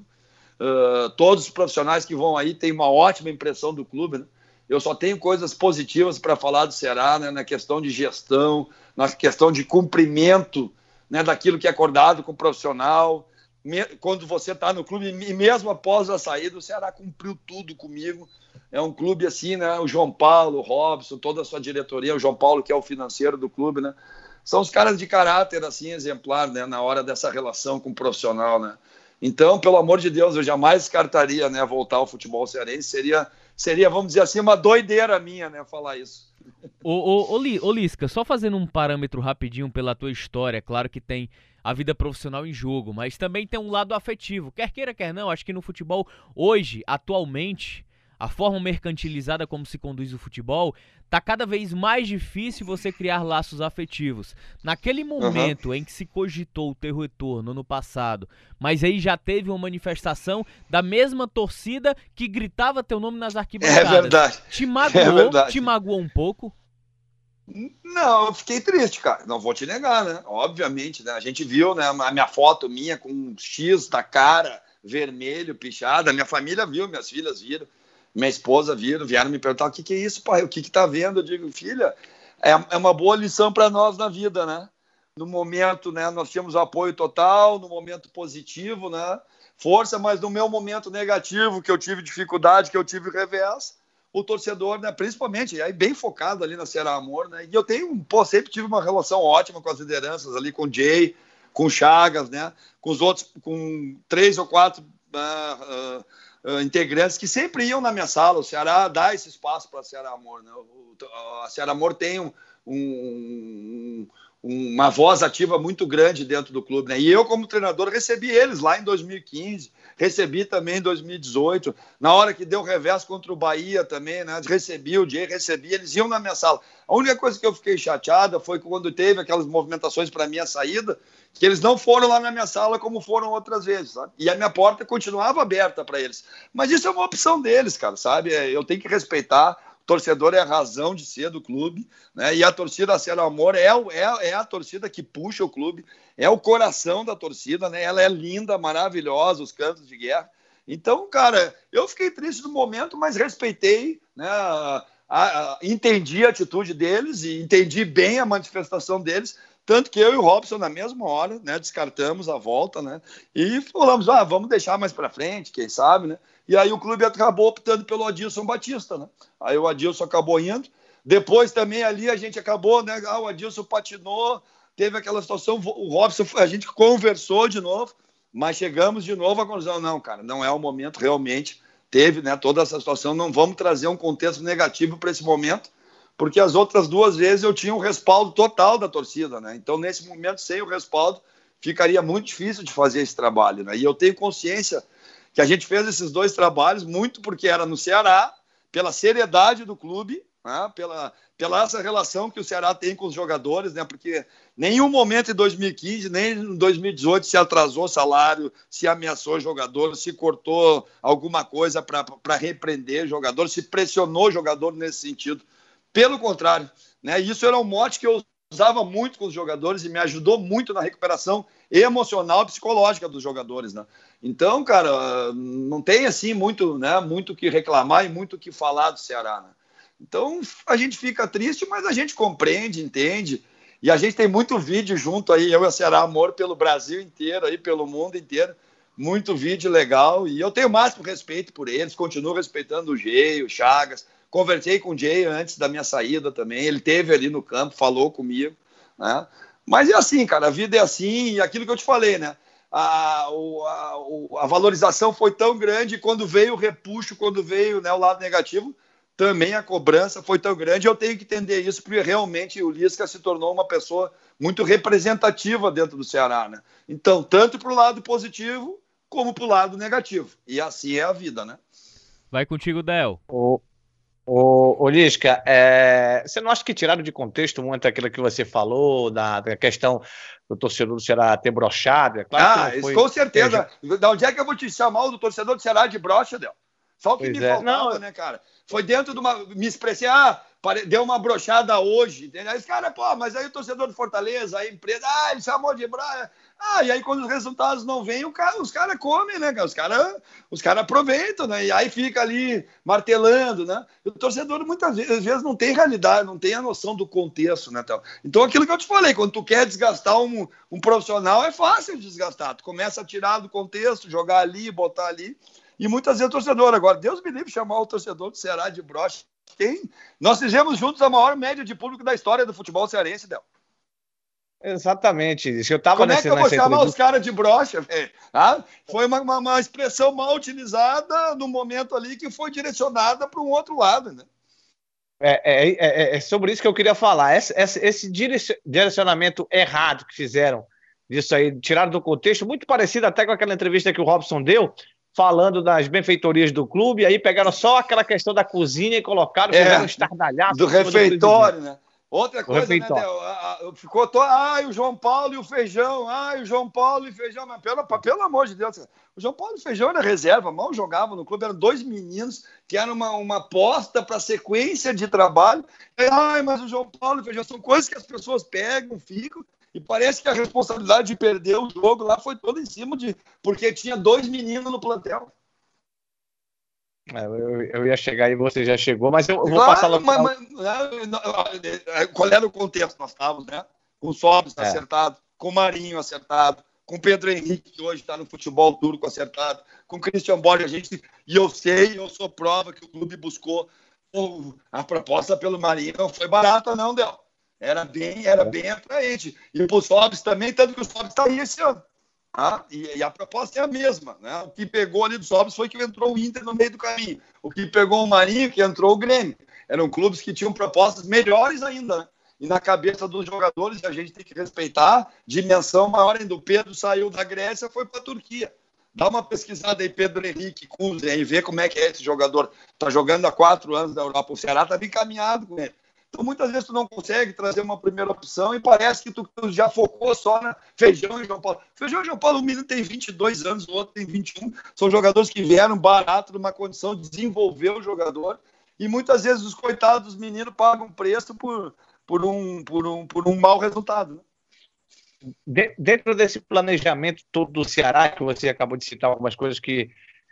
Uh, todos os profissionais que vão aí têm uma ótima impressão do clube, né? Eu só tenho coisas positivas para falar do Ceará, né, na questão de gestão, na questão de cumprimento né, daquilo que é acordado com o profissional. Me, quando você está no clube, e mesmo após a saída, o Ceará cumpriu tudo comigo. É um clube assim, né? O João Paulo, o Robson, toda a sua diretoria, o João Paulo, que é o financeiro do clube, né? São os caras de caráter, assim, exemplar, né? Na hora dessa relação com o profissional, né? Então, pelo amor de Deus, eu jamais descartaria, né? Voltar ao futebol cearense. Seria seria, vamos dizer assim, uma doideira minha, né, falar isso. Ô, ô, ô, ô Lisca, só fazendo um parâmetro rapidinho pela tua história, claro que tem a vida profissional em jogo, mas também tem um lado afetivo. Quer queira, quer não, acho que no futebol, hoje, atualmente, a forma mercantilizada como se conduz o futebol, tá cada vez mais difícil você criar laços afetivos. Naquele momento uhum. em que se cogitou o teu retorno no passado, mas aí já teve uma manifestação da mesma torcida que gritava teu nome nas arquibancadas. É verdade. Te magoou, é te magoou um pouco? Não, eu fiquei triste, cara. Não vou te negar, né? Obviamente, né? A gente viu, né, a minha foto minha com um X da cara vermelho, pichada. Minha família viu, minhas filhas viram minha esposa viram, vieram me perguntar o que, que é isso, pai, o que está vendo? Eu digo, filha, é, é uma boa lição para nós na vida, né? No momento, né, nós tínhamos apoio total, no momento positivo, né? Força, mas no meu momento negativo, que eu tive dificuldade, que eu tive revés, o torcedor, né, principalmente, aí bem focado ali na Ceará Amor, né? E eu tenho, pô, sempre tive uma relação ótima com as lideranças ali, com o Jay, com o Chagas, né? Com os outros, com três ou quatro uh, uh, uh, integrantes que sempre iam na minha sala. O Ceará dá esse espaço para a Ceará Amor. Né? O, a Ceará Amor tem um, um, uma voz ativa muito grande dentro do clube. Né? E eu, como treinador, recebi eles lá em 2015, recebi também em 2018. Na hora que deu revés contra o Bahia também, né? recebi o Jay, recebi, eles iam na minha sala. A única coisa que eu fiquei chateada foi quando teve aquelas movimentações para minha saída, que eles não foram lá na minha sala como foram outras vezes, sabe? E a minha porta continuava aberta para eles. Mas isso é uma opção deles, cara, sabe? É, eu tenho que respeitar. Torcedor é a razão de ser do clube, né? E a torcida a Ser Amor é, é, é a torcida que puxa o clube, é o coração da torcida, né? Ela é linda, maravilhosa, os cantos de guerra. Então, cara, eu fiquei triste no momento, mas respeitei, né? A, a, entendi a atitude deles e entendi bem a manifestação deles, tanto que eu e o Robson, na mesma hora, né, descartamos a volta, né, e falamos, ah, vamos deixar mais para frente, quem sabe, né, e aí o clube acabou optando pelo Adilson Batista, né, aí o Adilson acabou indo, depois também ali a gente acabou, né, ah, o Adilson patinou, teve aquela situação, o Robson, a gente conversou de novo, mas chegamos de novo à conclusão, não, cara, não é o momento, realmente, teve, né, toda essa situação, não vamos trazer um contexto negativo para esse momento, porque as outras duas vezes eu tinha um respaldo total da torcida, né? Então, nesse momento, sem o respaldo, ficaria muito difícil de fazer esse trabalho, né? E eu tenho consciência que a gente fez esses dois trabalhos muito porque era no Ceará, pela seriedade do clube, né? pela, pela essa relação que o Ceará tem com os jogadores, né? Porque nenhum momento em 2015, nem em 2018 se atrasou salário, se ameaçou jogador, se cortou alguma coisa para repreender jogador, se pressionou jogador nesse sentido. Pelo contrário, né? Isso era um mote que eu usava muito com os jogadores e me ajudou muito na recuperação emocional e psicológica dos jogadores, né? Então, cara, não tem assim muito, né, muito que reclamar e muito que falar do Ceará, né? Então, a gente fica triste, mas a gente compreende, entende. E a gente tem muito vídeo junto aí, eu e a Ceará Amor, pelo Brasil inteiro, aí, pelo mundo inteiro. Muito vídeo legal. E eu tenho o máximo respeito por eles, continuo respeitando o Gei, o Chagas. Conversei com o Jay antes da minha saída também. Ele teve ali no campo, falou comigo, né? Mas é assim, cara, a vida é assim, e aquilo que eu te falei, né? A, a, a valorização foi tão grande quando veio o repuxo, quando veio né, o lado negativo, também a cobrança foi tão grande. Eu tenho que entender isso, porque realmente o Lisca se tornou uma pessoa muito representativa dentro do Ceará, né? Então, tanto para o lado positivo como para o lado negativo. E assim é a vida, né? Vai contigo, Del. O, o Lisca, é, você não acha que tiraram de contexto muito aquilo que você falou, da, da questão do torcedor do Ceará ter brochado? É claro ah, foi... com certeza. É, da onde é que eu vou te chamar do torcedor do Ceará de brocha, Del? Só o que pois me é. faltava, não, né, cara? Foi dentro de uma. Me expressei, ah, deu uma brochada hoje. Entendeu? Aí os caras, pô, mas aí o torcedor do Fortaleza, a empresa, ah, ele chamou de brocha. Ah, e aí quando os resultados não vêm, cara, os caras comem, né? Os caras os cara aproveitam, né? E aí fica ali martelando, né? E o torcedor muitas vezes, vezes não tem realidade, não tem a noção do contexto, né? Então aquilo que eu te falei, quando tu quer desgastar um, um profissional, é fácil de desgastar. Tu começa a tirar do contexto, jogar ali, botar ali. E muitas vezes o torcedor, agora, Deus me livre chamar o torcedor do Ceará de broche. Nós fizemos juntos a maior média de público da história do futebol cearense, Del. Exatamente. Eu tava Como é que eu vou chamar os caras de brocha, velho? Ah, foi uma, uma, uma, expressão mal utilizada no momento ali que foi direcionada para um outro lado, né? É, é, é, é, sobre isso que eu queria falar. Esse, esse, esse, direcionamento errado que fizeram disso aí, tiraram do contexto, muito parecido até com aquela entrevista que o Robson deu, falando das benfeitorias do clube, aí pegaram só aquela questão da cozinha e colocaram, é, fizeram um estardalhaço. Do refeitório, do né? Outra coisa, né, Del? Ficou to... Ai, o João Paulo e o Feijão. Ai, o João Paulo e o Feijão. Mas pelo, pelo amor de Deus, o João Paulo e o Feijão era reserva, mal jogavam no clube. Eram dois meninos que eram uma, uma aposta para sequência de trabalho. Ai, mas o João Paulo e o Feijão são coisas que as pessoas pegam, ficam. E parece que a responsabilidade de perder o jogo lá foi toda em cima de. Porque tinha dois meninos no plantel. É, eu, eu, ia chegar e você já chegou, mas eu, eu vou claro, passar lá. Mas, mas, é, qual era o contexto? Nós estávamos, né? Com o Sobres é. acertado, com o Marinho acertado, com o Pedro Henrique, que hoje está no futebol turco acertado, com o Christian Borges, a gente, e eu sei, eu sou prova que o clube buscou a proposta pelo Marinho não foi barata, não, Del. Era bem, era bem atraente. E para o Sobres também, tanto que o Sobres está aí esse ano. Tá? E, e, a proposta é a mesma. Né? O que pegou ali do Sobres foi que entrou o Inter no meio do caminho. O que pegou o Marinho, que entrou o Grêmio. Eram clubes que tinham propostas melhores ainda. Né? E na cabeça dos jogadores, a gente tem que respeitar, dimensão maior ainda. O Pedro saiu da Grécia, foi para a Turquia. Dá uma pesquisada aí, Pedro Henrique Kuzen, e vê como é que é esse jogador. Está jogando há quatro anos na Europa. O Ceará está bem caminhado com ele. Então, muitas vezes tu não consegue trazer uma primeira opção e parece que tu, já focou só na Feijão e João Paulo. Feijão e João Paulo, o menino tem 22 anos, o outro tem 21. São jogadores que vieram barato numa condição de desenvolver o jogador. E muitas vezes os coitados dos meninos pagam preço por, por, um, por, um, por um mau resultado. Né? dentro desse planejamento todo do Ceará, que você acabou de citar algumas coisas que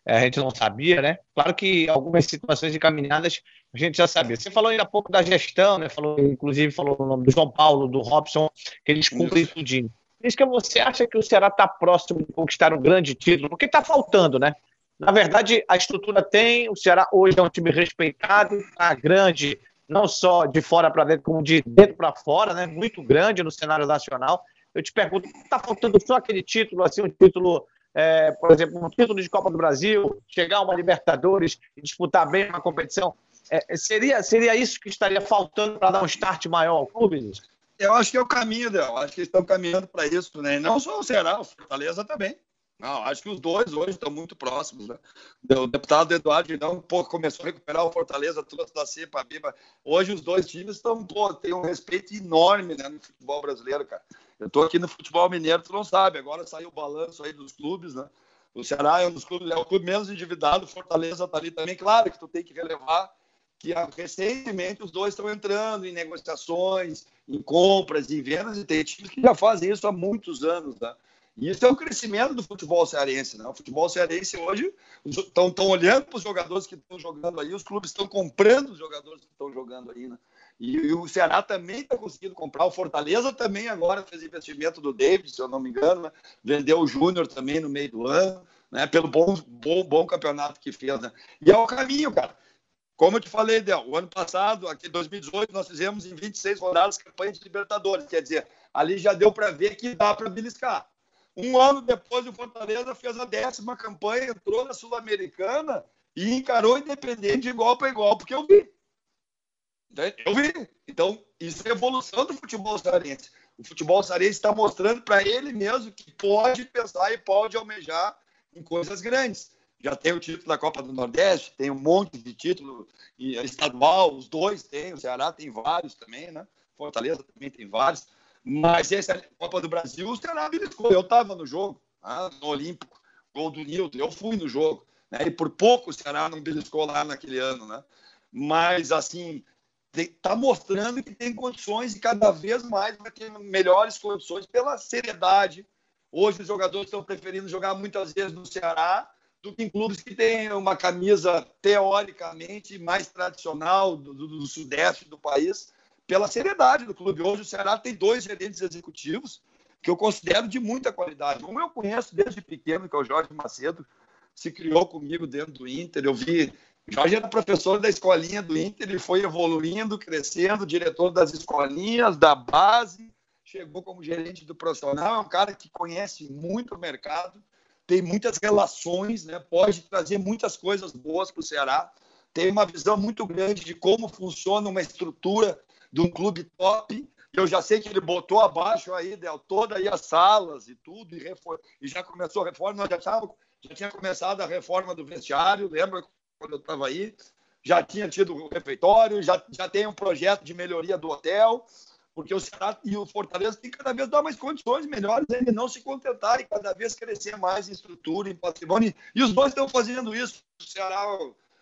a gente não sabia, né? Claro que algumas situações encaminhadas a gente já sabia. Você falou ainda há pouco da gestão, né? Falou, inclusive falou o nome do João Paulo, do Robson, que eles cumprem tudinho. Isso que você acha que o Ceará está próximo de conquistar um grande título? Porque está faltando, né? Na verdade, a estrutura tem, o Ceará hoje é um time respeitado, tá grande, não só de fora para dentro, como de dentro para fora, né? Muito grande no cenário nacional. Eu te pergunto, está faltando só aquele título, assim, um título é, por exemplo, um título de Copa do Brasil, chegar a uma Libertadores e disputar bem uma competição. É, seria, seria isso que estaria faltando para dar um start maior ao clube? Eu acho que é o caminho, Del. Acho que eles estão caminhando para isso, né? não só o Ceará, o Fortaleza também. Não, acho que os dois hoje estão muito próximos. Né? O deputado Eduardo Girão pô, começou a recuperar o Fortaleza, trouxe da C para B. Hoje os dois times estão, pô, um respeito enorme né, no futebol brasileiro, cara. Eu estou aqui no futebol mineiro, tu não sabe. Agora saiu o balanço aí dos clubes, né? O Ceará é um dos clubes, é o clube menos endividado, Fortaleza está ali também. Claro que tu tem que relevar que recentemente os dois estão entrando em negociações, em compras, em vendas, e tem times que já fazem isso há muitos anos. Né? E isso é o crescimento do futebol cearense. Né? O futebol cearense hoje estão olhando para os jogadores que estão jogando aí, os clubes estão comprando os jogadores que estão jogando aí. Né? E, o Ceará também está conseguindo comprar. O Fortaleza também agora fez investimento do David, se eu não me engano, né? vendeu o Júnior também no meio do ano, né? pelo bom, bom, bom campeonato que fez. Né? E é o caminho, cara. Como eu te falei, Del, o ano passado, aqui em 2018, nós fizemos em 26 rodadas campanha de Libertadores. Quer dizer, ali já deu para ver que dá para beliscar. Um ano depois, o Fortaleza fez a décima campanha, entrou na Sul-Americana e encarou Independente de igual para igual, porque eu vi. Eu vi. Então, isso é evolução do futebol cearense. O futebol cearense está mostrando para ele mesmo que pode pensar e pode almejar em coisas grandes. Já tem o título da Copa do Nordeste, tem um monte de título estadual, os dois têm, o Ceará tem vários também, né? Fortaleza também tem vários. Mas essa é Copa do Brasil, o Ceará beliscou. Eu estava no jogo, né, no Olímpico, gol do Nilton, eu fui no jogo. Né, e por pouco o Ceará não beliscou lá naquele ano, né? Mas, assim, está mostrando que tem condições e cada vez mais vai ter melhores condições pela seriedade. Hoje os jogadores estão preferindo jogar muitas vezes no Ceará do que em clubes que têm uma camisa teoricamente mais tradicional do, do, do sudeste do país pela seriedade do clube. Hoje o Ceará tem dois gerentes executivos que eu considero de muita qualidade. Um eu conheço desde pequeno, que é o Jorge Macedo, se criou comigo dentro do Inter. Eu vi. Jorge era professor da escolinha do Inter, ele foi evoluindo, crescendo, diretor das escolinhas, da base, chegou como gerente do profissional. É um cara que conhece muito o mercado, tem muitas relações, né? pode trazer muitas coisas boas para o Ceará. Tem uma visão muito grande de como funciona uma estrutura de um clube top. Eu já sei que ele botou abaixo aí, Del, todas aí as salas e tudo, e, refor... e já começou a reforma. Nós já, tava, já tinha começado a reforma do vestiário, lembra quando eu estava aí? Já tinha tido o refeitório, já, já tem um projeto de melhoria do hotel, porque o Ceará e o Fortaleza tem cada vez dar mais condições melhores, ele não se contentar e cada vez crescer mais em estrutura, em patrimônio. E os dois estão fazendo isso. O Ceará,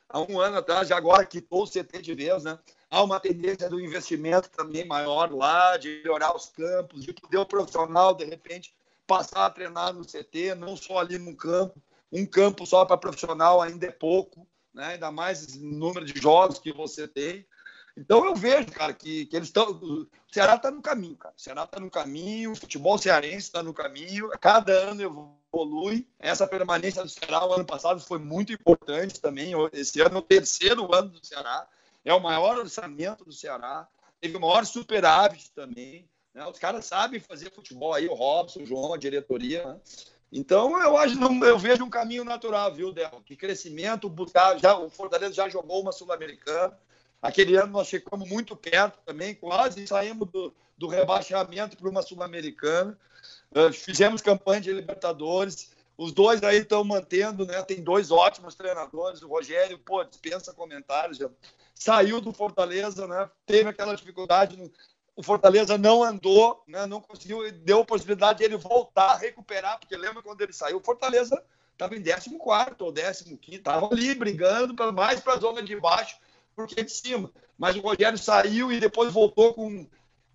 há um ano atrás, já agora quitou o CT de vez, né? há uma tendência do investimento também maior lá, de melhorar os campos, de poder o profissional, de repente, passar a treinar no CT, não só ali no campo. Um campo só para profissional ainda é pouco, né? ainda mais número de jogos que você tem. Então eu vejo, cara, que, que eles estão. O Ceará está no caminho, cara. O Ceará está no caminho, o futebol cearense está no caminho, cada ano evolui. Essa permanência do Ceará, o ano passado, foi muito importante também. Esse ano é o terceiro ano do Ceará é o maior orçamento do Ceará, teve o maior superávit também. Né? Os caras sabem fazer futebol aí, o Robson, o João, a diretoria. Né? Então, eu acho, eu vejo um caminho natural, viu, Del? Que crescimento, buscar, já, o Fortaleza já jogou uma Sul-Americana. Aquele ano nós chegamos muito perto também, quase saímos do, do rebaixamento para uma Sul-Americana. Uh, fizemos campanha de Libertadores. Os dois aí estão mantendo, né? Tem dois ótimos treinadores. O Rogério, pô, dispensa comentários. Já saiu do Fortaleza, né? Teve aquela dificuldade. No... O Fortaleza não andou, né? Não conseguiu, deu a possibilidade de ele voltar recuperar, porque lembra quando ele saiu? O Fortaleza estava em 14 ou 15, estava ali brigando pra, mais para a zona de baixo, porque de cima. Mas o Rogério saiu e depois voltou com,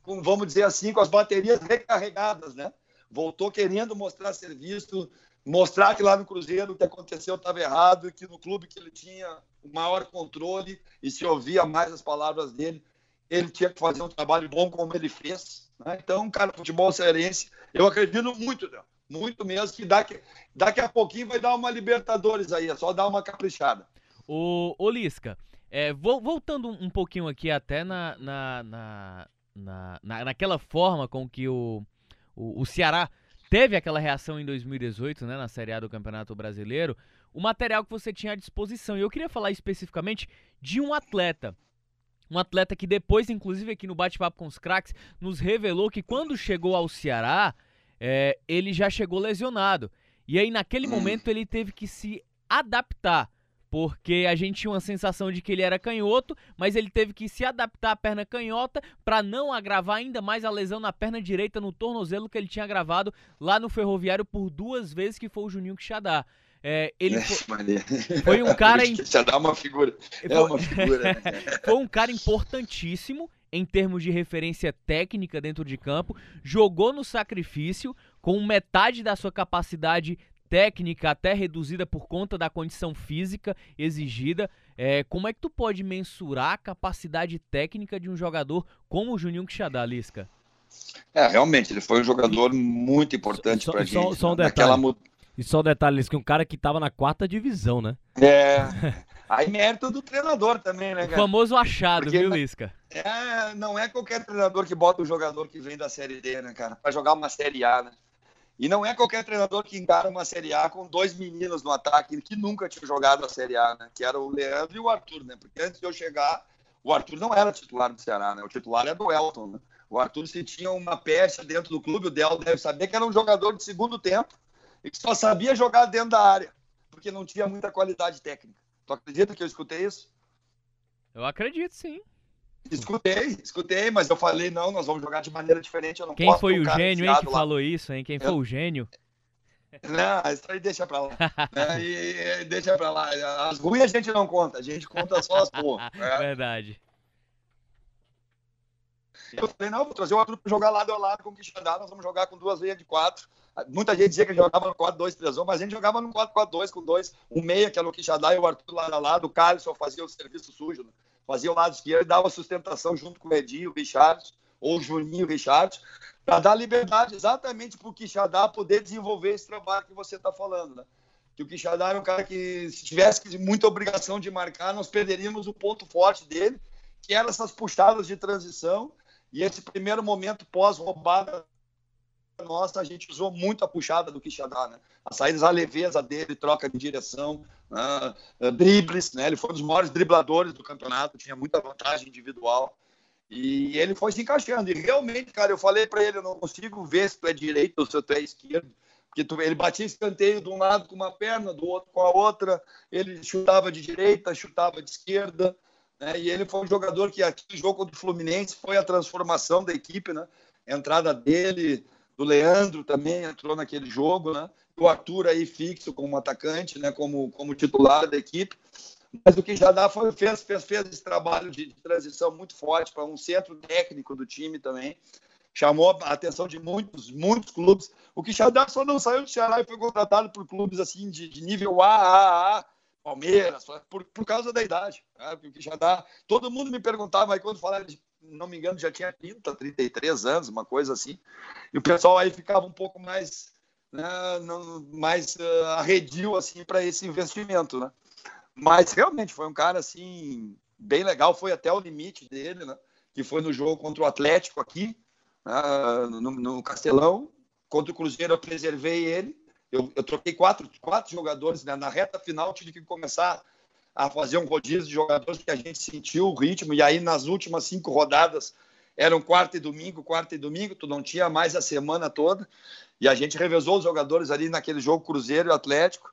com, vamos dizer assim, com as baterias recarregadas, né? Voltou querendo mostrar serviço, mostrar que lá no Cruzeiro o que aconteceu estava errado, que no clube que ele tinha o maior controle e se ouvia mais as palavras dele, ele tinha que fazer um trabalho bom como ele fez. Né? Então, cara, futebol cearense, eu acredito muito, né? muito mesmo, que daqui, daqui a pouquinho vai dar uma Libertadores aí, é só dar uma caprichada. O, o Lisca, é, voltando um pouquinho aqui até na, na, na, na, naquela forma com que o, o, o Ceará teve aquela reação em 2018, né, na Série A do Campeonato Brasileiro, o material que você tinha à disposição. E eu queria falar especificamente de um atleta. Um atleta que depois, inclusive aqui no Bate-Papo com os Cracks, nos revelou que quando chegou ao Ceará, é, ele já chegou lesionado. E aí, naquele [CLEARS THROAT] momento, ele teve que se adaptar porque a gente tinha uma sensação de que ele era canhoto, mas ele teve que se adaptar à perna canhota para não agravar ainda mais a lesão na perna direita no tornozelo que ele tinha gravado lá no Ferroviário por duas vezes, que foi o Juninho Quixadá. É, ele foi, [LAUGHS] foi, um cara. Já dá uma figura. É uma figura. Né? [LAUGHS] foi um cara importantíssimo em termos de referência técnica dentro de campo. Jogou no sacrifício com metade da sua capacidade técnica até reduzida por conta da condição física exigida. É, como é que tu pode mensurar a capacidade técnica de um jogador como o Juninho Quixadá, Lisca? É, realmente, ele foi um jogador muito importante pra só, gente. Só um detalhe. Naquela... E só um detalhe, Lisca, um cara que tava na quarta divisão, né? É. [LAUGHS] Aí mérito do treinador também, né, cara? O famoso achado, Porque viu, Lisca? É, não é qualquer treinador que bota um jogador que vem da Série D, né, cara? Pra jogar uma Série A, né? E não é qualquer treinador que encara uma Série A com dois meninos no ataque que nunca tinham jogado a Série A, né? Que era o Leandro e o Arthur, né? Porque antes de eu chegar, o Arthur não era titular do Ceará, né? O titular é do Elton, né? O Arthur, se tinha uma peça dentro do clube, o Del deve saber que era um jogador de segundo tempo e que só sabia jogar dentro da área, porque não tinha muita qualidade técnica. Tu acredita que eu escutei isso? Eu acredito, sim. Escutei, escutei, mas eu falei, não, nós vamos jogar de maneira diferente. Eu não Quem foi o gênio, hein, que lá. falou isso, hein? Quem eu... foi o gênio? Não, isso aí deixa pra lá. [LAUGHS] é, e, deixa pra lá. As ruins a gente não conta, a gente conta só as boas. Né? Verdade. Eu falei, não, vou trazer o Arthur para jogar lado a lado com o Quixadá, nós vamos jogar com duas veias de quatro. Muita gente dizia que jogava no 4-2-3-1, mas a gente jogava no 4-4-2 com dois, um meia, que era o Quixadá e o Arthur lado a lado, o Carlos só fazia o serviço sujo, né? fazia o lado esquerdo e dava sustentação junto com o Edinho, o Richard, ou o Juninho Richard, para dar liberdade exatamente para o Quixadá poder desenvolver esse trabalho que você está falando, né? Que o Quixadá era um cara que, se tivesse muita obrigação de marcar, nós perderíamos o ponto forte dele, que eram essas puxadas de transição e esse primeiro momento pós-roubada nossa, a gente usou muito a puxada do Quixadá, né? As saídas, a leveza dele, troca de direção, uh, dribles, né? Ele foi um dos maiores dribladores do campeonato, tinha muita vantagem individual. E ele foi se encaixando. E realmente, cara, eu falei para ele, eu não consigo ver se tu é direito ou se tu é esquerdo. Porque tu, ele batia escanteio de um lado com uma perna, do outro com a outra. Ele chutava de direita, chutava de esquerda. Né? E ele foi um jogador que aqui no jogo contra o Fluminense foi a transformação da equipe, né? Entrada dele, do Leandro também entrou naquele jogo, né? O Arthur aí fixo como atacante, né? Como, como titular da equipe. Mas o que já dá foi fez, fez, fez esse trabalho de, de transição muito forte para um centro técnico do time também. Chamou a atenção de muitos, muitos clubes. O que já dá só não saiu do Ceará e foi contratado por clubes assim de, de nível A, A, A, Palmeiras, por, por causa da idade. Né? O que já dá. Todo mundo me perguntava aí quando falava não me engano, já tinha 30, 33 anos, uma coisa assim. E o pessoal aí ficava um pouco mais, né, não, mais uh, arredio assim para esse investimento, né? Mas realmente foi um cara assim bem legal, foi até o limite dele, né? Que foi no jogo contra o Atlético aqui, né, no, no, Castelão, contra o Cruzeiro eu preservei ele. Eu, eu troquei quatro, quatro jogadores né? na reta final, tive que começar a fazer um rodízio de jogadores que a gente sentiu o ritmo, e aí nas últimas cinco rodadas eram quarta e domingo, quarta e domingo, tu não tinha mais a semana toda, e a gente revezou os jogadores ali naquele jogo Cruzeiro e Atlético,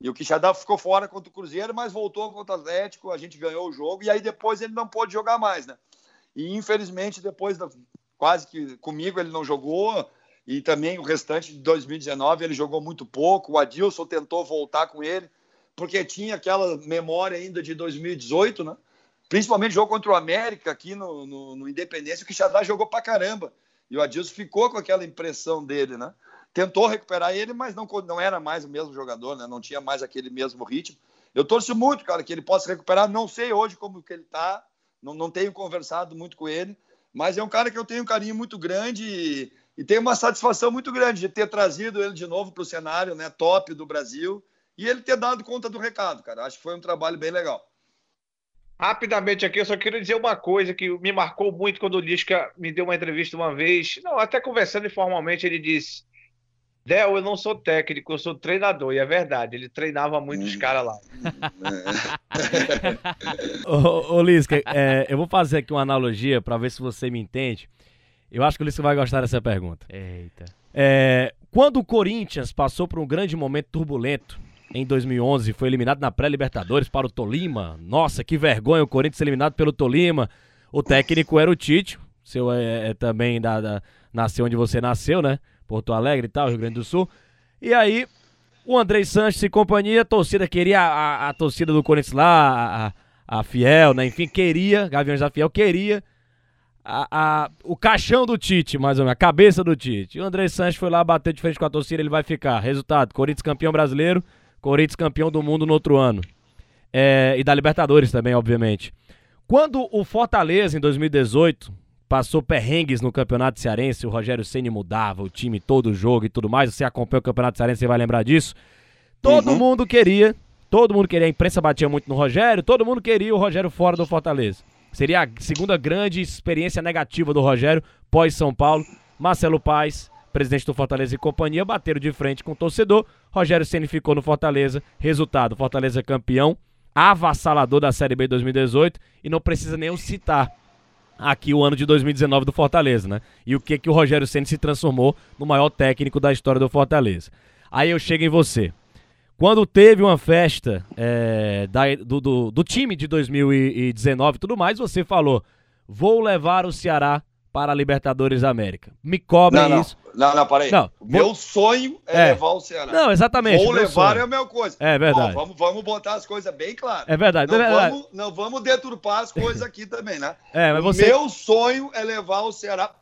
e o Quixadá ficou fora contra o Cruzeiro, mas voltou contra o Atlético, a gente ganhou o jogo, e aí depois ele não pôde jogar mais, né? E infelizmente depois, da, quase que comigo ele não jogou, e também o restante de 2019 ele jogou muito pouco, o Adilson tentou voltar com ele, porque tinha aquela memória ainda de 2018, né? Principalmente jogo contra o América aqui no, no, no Independência, o Quixadá jogou pra caramba. E o Adilson ficou com aquela impressão dele, né? Tentou recuperar ele, mas não, não era mais o mesmo jogador, né? Não tinha mais aquele mesmo ritmo. Eu torço muito, cara, que ele possa recuperar. Não sei hoje como que ele tá, não, não tenho conversado muito com ele, mas é um cara que eu tenho um carinho muito grande e, e tenho uma satisfação muito grande de ter trazido ele de novo para o cenário, né? Top do Brasil e ele ter dado conta do recado, cara. Acho que foi um trabalho bem legal. Rapidamente aqui, eu só queria dizer uma coisa que me marcou muito quando o Lisca me deu uma entrevista uma vez. Não, até conversando informalmente, ele disse: Del, eu não sou técnico, eu sou treinador. E é verdade, ele treinava muito hum. os caras lá. [LAUGHS] ô, ô Lisca, é, eu vou fazer aqui uma analogia para ver se você me entende. Eu acho que o Lisca vai gostar dessa pergunta. Eita. É, quando o Corinthians passou por um grande momento turbulento, em 2011 foi eliminado na pré-Libertadores para o Tolima. Nossa, que vergonha o Corinthians ser eliminado pelo Tolima. O técnico era o Tite, seu é, é também da, da, nasceu onde você nasceu, né? Porto Alegre e tal, Rio Grande do Sul. E aí O Andrei Sanches e companhia, a torcida queria, a, a torcida do Corinthians lá, a, a Fiel, né? Enfim, queria, Gaviões da Fiel queria a, a, o caixão do Tite, mais ou menos, a cabeça do Tite. O André Sanches foi lá bater de frente com a torcida, ele vai ficar. Resultado: Corinthians campeão brasileiro, Corinthians campeão do mundo no outro ano. É, e da Libertadores também, obviamente. Quando o Fortaleza, em 2018, passou perrengues no Campeonato Cearense, o Rogério Ceni mudava o time todo o jogo e tudo mais, você acompanha o Campeonato Cearense, você vai lembrar disso. Todo uhum. mundo queria, todo mundo queria, a imprensa batia muito no Rogério, todo mundo queria o Rogério fora do Fortaleza. Seria a segunda grande experiência negativa do Rogério pós São Paulo. Marcelo Paes, presidente do Fortaleza e companhia, bateram de frente com o torcedor. Rogério Ceni ficou no Fortaleza. Resultado: Fortaleza campeão, avassalador da Série B 2018 e não precisa nem citar aqui o ano de 2019 do Fortaleza, né? E o que que o Rogério Ceni se transformou no maior técnico da história do Fortaleza. Aí eu chego em você. Quando teve uma festa é, da, do, do, do, time de 2019 e tudo mais, você falou: vou levar o Ceará para a Libertadores América. Me cobra não, isso. Não, não, para aí. Não, meu vou... sonho é, é, levar o Ceará. Não, exatamente. Vou levar sonho. é a mesma coisa. É verdade. Bom, vamos, vamos botar as coisas bem claras. É verdade. Não, é verdade. Vamos, não vamos deturpar as coisas aqui também, né? [LAUGHS] É, mas você... Meu sonho é levar o Ceará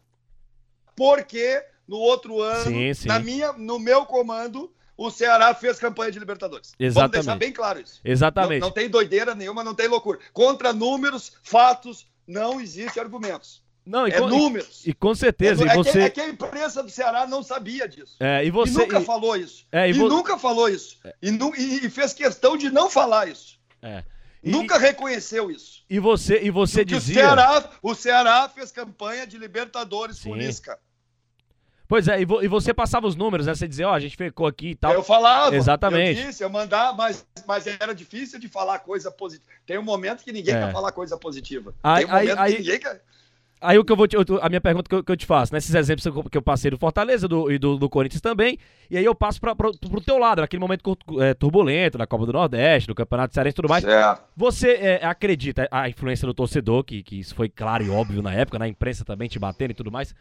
porque no outro ano, sim, sim. Na minha, no meu comando, o Ceará fez campanha de Libertadores. Exatamente. Vamos deixar bem claro isso. Exatamente. Não, não, tem doideira nenhuma, não tem loucura. Contra números, fatos, não existe argumentos. Não, é com, números. E, e, com certeza. É, e você... é, que, é, que, a imprensa do Ceará não sabia disso. É, e, você, e nunca falou isso. É, e, vo... nunca falou isso. É. E, fez questão de não falar isso. É. Nunca reconheceu isso. E você, e você dizia. O Ceará, o Ceará fez campanha de Libertadores Sim. com Lisca. Pois é, e, vo, e, você passava os números, né? Você dizia, ó, oh, a gente ficou aqui e tal. Eu falava. Exatamente. Eu disse, eu mandava, mas, mas era difícil de falar coisa positiva. Tem um momento que ninguém é. quer falar coisa positiva. Aí, Tem um momento aí, que ninguém quer. Aí o que eu vou te, a minha pergunta que eu, que eu te faço, nesses exemplos que eu passei do Fortaleza do, e do, do Corinthians também, e aí eu passo para pro, pro teu lado, naquele momento é, turbulento, na Copa do Nordeste, do Campeonato Cearense e tudo mais. É. Você é, acredita a influência do torcedor, que, que isso foi claro e óbvio na época, na imprensa também te batendo e tudo mais.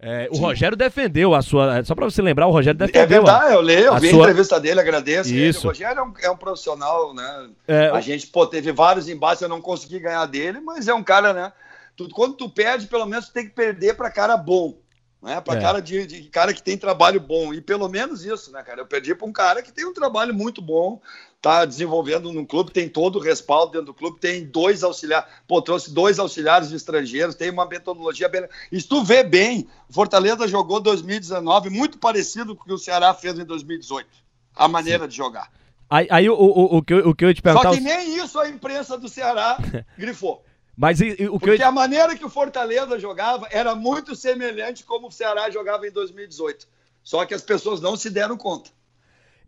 É, o Rogério defendeu a sua. Só para você lembrar, o Rogério defendeu. É verdade, a, eu leio, eu vi sua... a entrevista dele, agradeço. Isso. Ele. O Rogério é um, é um profissional, né? É, a gente pô, teve vários embates, eu não consegui ganhar dele, mas é um cara, né? Tu, quando tu perde, pelo menos tu tem que perder para cara bom. Né, para É. cara de, de cara que tem trabalho bom. E pelo menos isso, né, cara? Eu perdi para um cara que tem um trabalho muito bom, tá desenvolvendo no clube, tem todo o respaldo dentro do clube, tem dois auxiliares, pô, trouxe dois auxiliares de estrangeiros, tem uma metodologia bem. E se tu vê bem, Fortaleza jogou 2019 muito parecido com o que o Ceará fez em 2018. A maneira de jogar. Aí, aí o, o, o, que eu, o que eu te perguntar. Só que nem isso a imprensa do Ceará [LAUGHS] grifou. Mas e- e o que eu Porque ia... a maneira que o Fortaleza jogava era muito semelhante como o Ceará jogava em 2018. Só que as pessoas não se deram conta.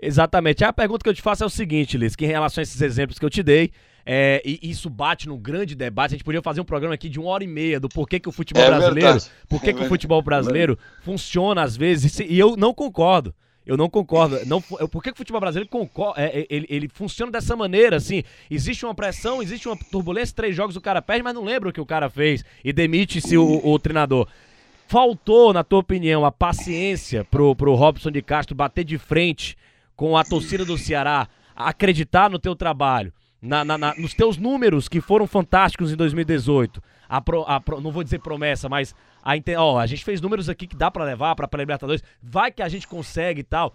Exatamente. A pergunta que eu te faço é o seguinte, Liz, que em relação a esses exemplos que eu te dei, é, e isso bate num grande debate. A gente podia fazer um programa aqui de uma hora e meia do porquê que o futebol É brasileiro, verdade. [LAUGHS] por que, É que o futebol brasileiro [LAUGHS] funciona às vezes, e eu não concordo. Eu não concordo. Não, por que, o futebol brasileiro concor- é, é, ele, ele funciona dessa maneira, assim? Existe uma pressão, existe uma turbulência, três jogos o cara perde, mas não lembra o que o cara fez e demite-se o, o treinador. Faltou, na tua opinião, a paciência pro, pro Robson de Castro bater de frente com a torcida do Ceará, acreditar no teu trabalho, na- na- na- nos teus números que foram fantásticos em 2018. A pro- a pro- não vou dizer promessa, mas a, ó, a gente fez números aqui que dá pra levar pra Libertadores. Vai que a gente consegue e tal.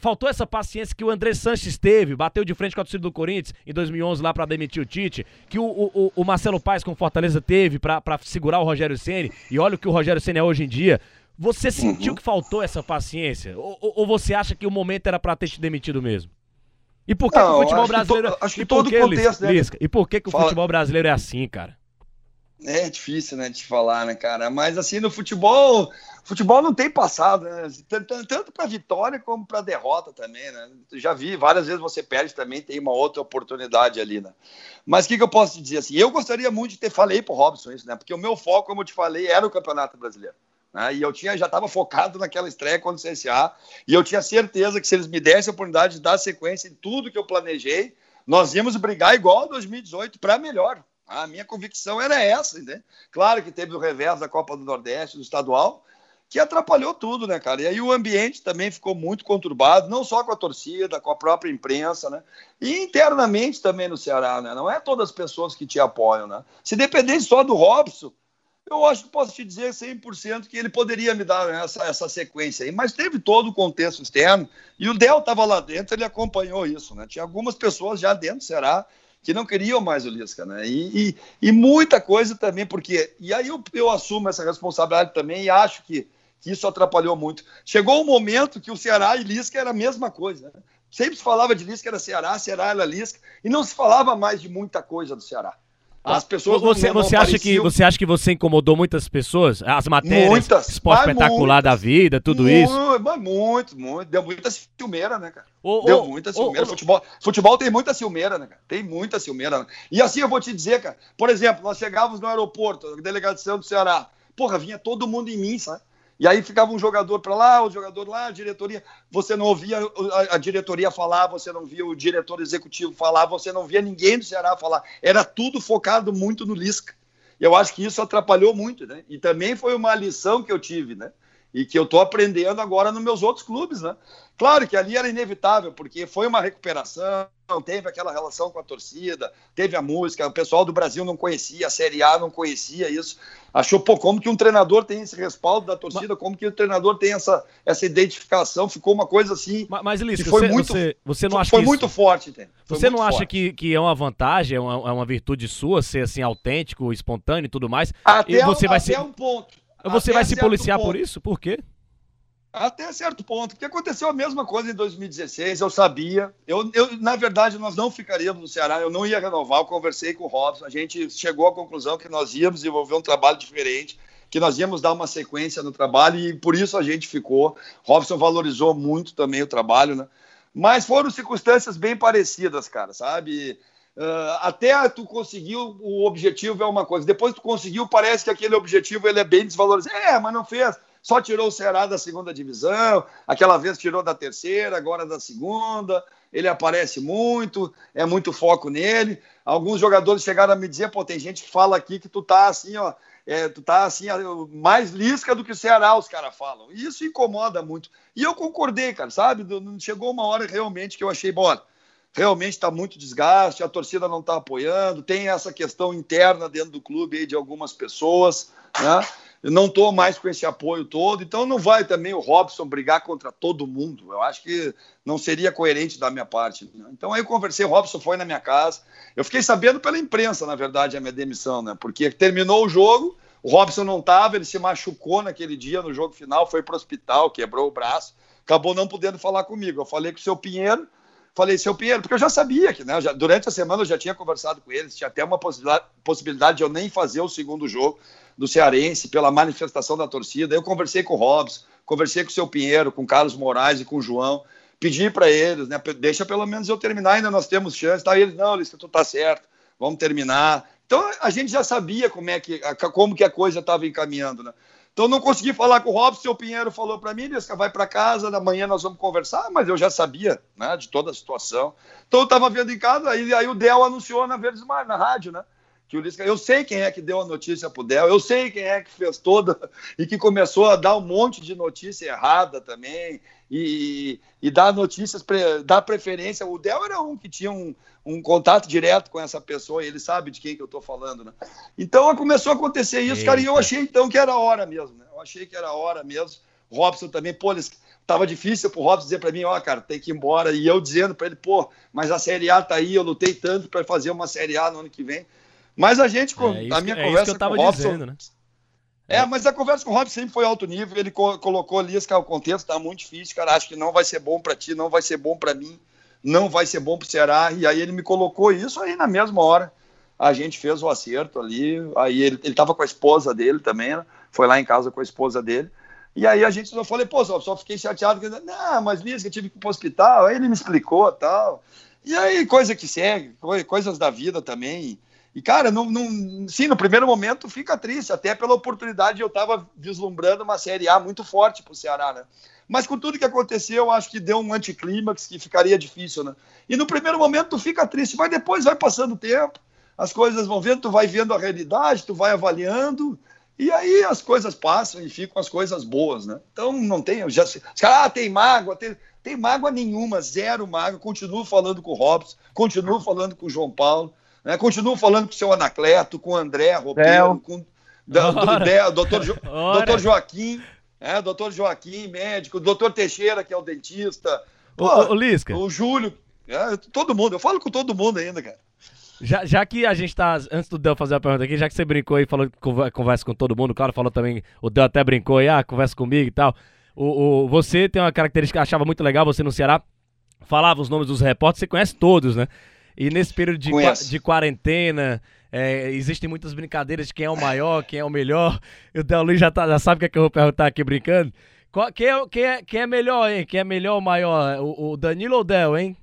Faltou essa paciência que o André Sanches teve, bateu de frente com a torcida do Corinthians em 2011 lá pra demitir o Tite, que o, o- o- Marcelo Paes com Fortaleza teve pra segurar o Rogério Ceni e olha o que o Rogério Ceni é hoje em dia. Você sentiu que faltou essa paciência? Ou, ou- você acha que o momento era pra ter te demitido mesmo? E por que, que Não, o futebol acho que brasileiro. to- acho que todo que, o contexto, né? Lisca, E por que, que o Fala. futebol brasileiro é assim, cara? É difícil, né, de falar, né, cara? Mas assim, no futebol, futebol não tem passado, né? Tan- tan- Tanto para vitória como para derrota também, né? Já vi várias vezes você perde também, tem uma outra oportunidade ali, né? Mas o que, que eu posso te dizer assim? Eu gostaria muito de ter falei pro Robson isso, né? Porque o meu foco, como eu te falei, era o Campeonato Brasileiro. Né? E eu tinha, já estava focado naquela estreia contra o CSA, e eu tinha certeza que se eles me dessem a oportunidade de dar sequência em tudo que eu planejei, nós íamos brigar igual a 2018 para melhor. A minha convicção era essa, né? Claro que teve o revés da Copa do Nordeste, do estadual, que atrapalhou tudo, né, cara? E aí o ambiente também ficou muito conturbado, não só com a torcida, com a própria imprensa, né? E internamente também no Ceará, né? Não é todas as pessoas que te apoiam, né? Se dependesse só do Robson, eu acho que posso te dizer 100% que ele poderia me dar essa, essa sequência aí, mas teve todo o contexto externo e o Del estava lá dentro, ele acompanhou isso, né? Tinha algumas pessoas já dentro Ceará que não queriam mais o Lisca, né? E, e, e muita coisa também, porque. E aí eu, eu assumo essa responsabilidade também e acho que que isso atrapalhou muito. Chegou um momento que o Ceará e Lisca era a mesma coisa. Né? Sempre se falava de Lisca era Ceará, Ceará era Lisca, e não se falava mais de muita coisa do Ceará. As pessoas você, não, você acha que você acha que você incomodou muitas pessoas? As matérias, muitas, esporte espetacular muitas, da vida, tudo muito, isso? Mas muito, muito. Deu muita ciumeira, né, cara? Oh, Deu oh, muita ciumeira. Oh, futebol, futebol tem muita ciumeira, né, cara? Tem muita ciumeira. E assim eu vou te dizer, cara. Por exemplo, nós chegávamos no aeroporto, delegação do Ceará. Porra, vinha todo mundo em mim, sabe? E aí ficava um jogador para lá, o jogador lá, a diretoria. Você não ouvia a, a, diretoria falar, você não via o diretor executivo falar, você não via ninguém do Ceará falar. Era tudo focado muito no Lisca. Eu acho que isso atrapalhou muito, né? E também foi uma lição que eu tive, né? E que eu estou aprendendo agora nos meus outros clubes, né? Claro que ali era inevitável, porque foi uma recuperação, teve aquela relação com a torcida, teve a música, o pessoal do Brasil não conhecia, a Série A não conhecia isso. Achou, pô, como que um treinador tem esse respaldo da torcida, como que o treinador tem essa, essa identificação, ficou uma coisa assim. Mas, mas Liz, foi você, muito, você, você não acha foi muito forte, tem. Você não acha que, que é uma vantagem, é uma, é uma virtude sua ser assim autêntico, espontâneo e tudo mais? Até, e você um, vai ser... um ponto. Você até vai se policiar ponto. por isso? Por quê? Até certo ponto, porque aconteceu a mesma coisa em 2016, eu sabia. Eu, eu, na verdade, nós não ficaríamos no Ceará, eu não ia renovar. Eu conversei com o Robson, a gente chegou à conclusão que nós íamos desenvolver um trabalho diferente, que nós íamos dar uma sequência no trabalho e por isso a gente ficou. Robson valorizou muito também o trabalho, né? Mas foram circunstâncias bem parecidas, cara, sabe? Uh, até tu conseguiu o objetivo é uma coisa, depois tu conseguiu, parece que aquele objetivo ele é bem desvalorizado. É, mas não fez só tirou o Ceará da segunda divisão, aquela vez tirou da terceira, agora da segunda. Ele aparece muito, é muito foco nele. Alguns jogadores chegaram a me dizer, pô, tem gente que fala aqui que tu tá assim, ó, é, tu tá assim, mais lisca do que o Ceará, os caras falam. E isso incomoda muito. E eu concordei, cara, sabe? Chegou uma hora realmente que eu achei, bora, realmente está muito desgaste, a torcida não está apoiando, tem essa questão interna dentro do clube aí de algumas pessoas, né? Não estou mais com esse apoio todo, então não vai também o Robson brigar contra todo mundo. Eu acho que não seria coerente da minha parte. Né? Então aí eu conversei, o Robson foi na minha casa. Eu fiquei sabendo pela imprensa, na verdade, a minha demissão, né? Porque terminou o jogo, o Robson não estava, ele se machucou naquele dia no jogo final, foi para o hospital, quebrou o braço, acabou não podendo falar comigo. Eu falei com o seu Pinheiro, falei, seu Pinheiro, porque eu já sabia que, né? Já, durante a semana eu já tinha conversado com eles, tinha até uma possibilidade, de eu nem fazer o segundo jogo do Cearense, pela manifestação da torcida. Eu conversei com o Robson, conversei com o seu Pinheiro, com o Carlos Moraes e com o João, pedi para eles, né? Deixa pelo menos eu terminar, ainda nós temos chance. Tá? E eles, não, eles, tu tá certo, vamos terminar. Então a gente já sabia como é que, como que a coisa estava encaminhando, né? Então não consegui falar com o Robson, o Pinheiro falou para mim, Lisca, vai para casa, da manhã nós vamos conversar, mas eu já sabia, né, de toda a situação. Então eu estava vendo em casa, aí, aí o Del anunciou na Verdes Mar, na rádio, né? que o Lisca, eu sei quem é que deu a notícia pro Del, eu sei quem é que fez toda [LAUGHS] e que começou a dar um monte de notícia errada também e, e dar notícias, dar preferência. O Del era um que tinha um, um contato direto com essa pessoa e ele sabe de quem que eu estou falando, né? Então começou a acontecer isso, Eita. cara, e eu achei então que era hora mesmo, né? Eu achei que era hora mesmo. Robson também, pô, eles, tava difícil pro Robson dizer para mim, ó, oh, cara, tem que ir embora. E eu dizendo para ele, pô, mas a Série A tá aí, eu lutei tanto para fazer uma Série A no ano que vem. Mas a gente, é a minha é conversa com o Robson. Dizendo, né? É, mas a conversa com o Robson sempre foi alto nível. Ele co colocou ali o contexto tá muito difícil, cara. Acho que não vai ser bom para ti, não vai ser bom para mim, não vai ser bom pro Ceará. E aí ele me colocou isso aí na mesma hora. A gente fez o acerto ali. Aí ele, ele tava com a esposa dele também, né? Foi lá em casa com a esposa dele. E aí a gente só falei, pô, só, só fiquei chateado. Não, mas Liz, que eu tive que ir pro hospital. Aí ele me explicou tal. E aí, coisa que segue, coisas da vida também. E, cara, não, não, sim, no primeiro momento fica triste, até pela oportunidade eu estava vislumbrando uma Série A muito forte para o Ceará, né? Mas com tudo que aconteceu, eu acho que deu um anticlímax que ficaria difícil, né? E no primeiro momento tu fica triste, mas depois vai passando o tempo, as coisas vão vendo, tu vai vendo a realidade, tu vai avaliando, E aí as coisas passam e ficam as coisas boas, né? Então não tem. Já, os caras, ah, tem mágoa, tem, tem mágoa nenhuma, zero mágoa. Continuo falando com o Robson, continuo falando com o João Paulo, né? continuo falando com o seu Anacleto, com o André Roupeiro, com da, do, Del, doutor, jo, [LAUGHS] doutor Joaquim, é, doutor Joaquim, médico, doutor Teixeira, que é o dentista. Pô, ô, ô, Lisca. O Júlio, é, todo mundo, eu falo com todo mundo ainda, cara. Já, já que a gente tá. Antes do Del fazer a pergunta aqui, já que você brincou e falou que conversa com todo mundo, o cara falou também, o Del até brincou aí, ah, conversa comigo e tal. O, o, você tem uma característica que eu achava muito legal, você no Ceará falava os nomes dos repórteres, você conhece todos, né? E nesse período de, de quarentena, é, existem muitas brincadeiras de quem é o maior, quem é o melhor. [LAUGHS] O Del Luiz já, tá, já sabe o que, é que eu vou perguntar aqui brincando. Qual, quem, é, quem, é, quem é melhor, hein? Quem é melhor ou maior? O, o Danilo ou o Del, hein?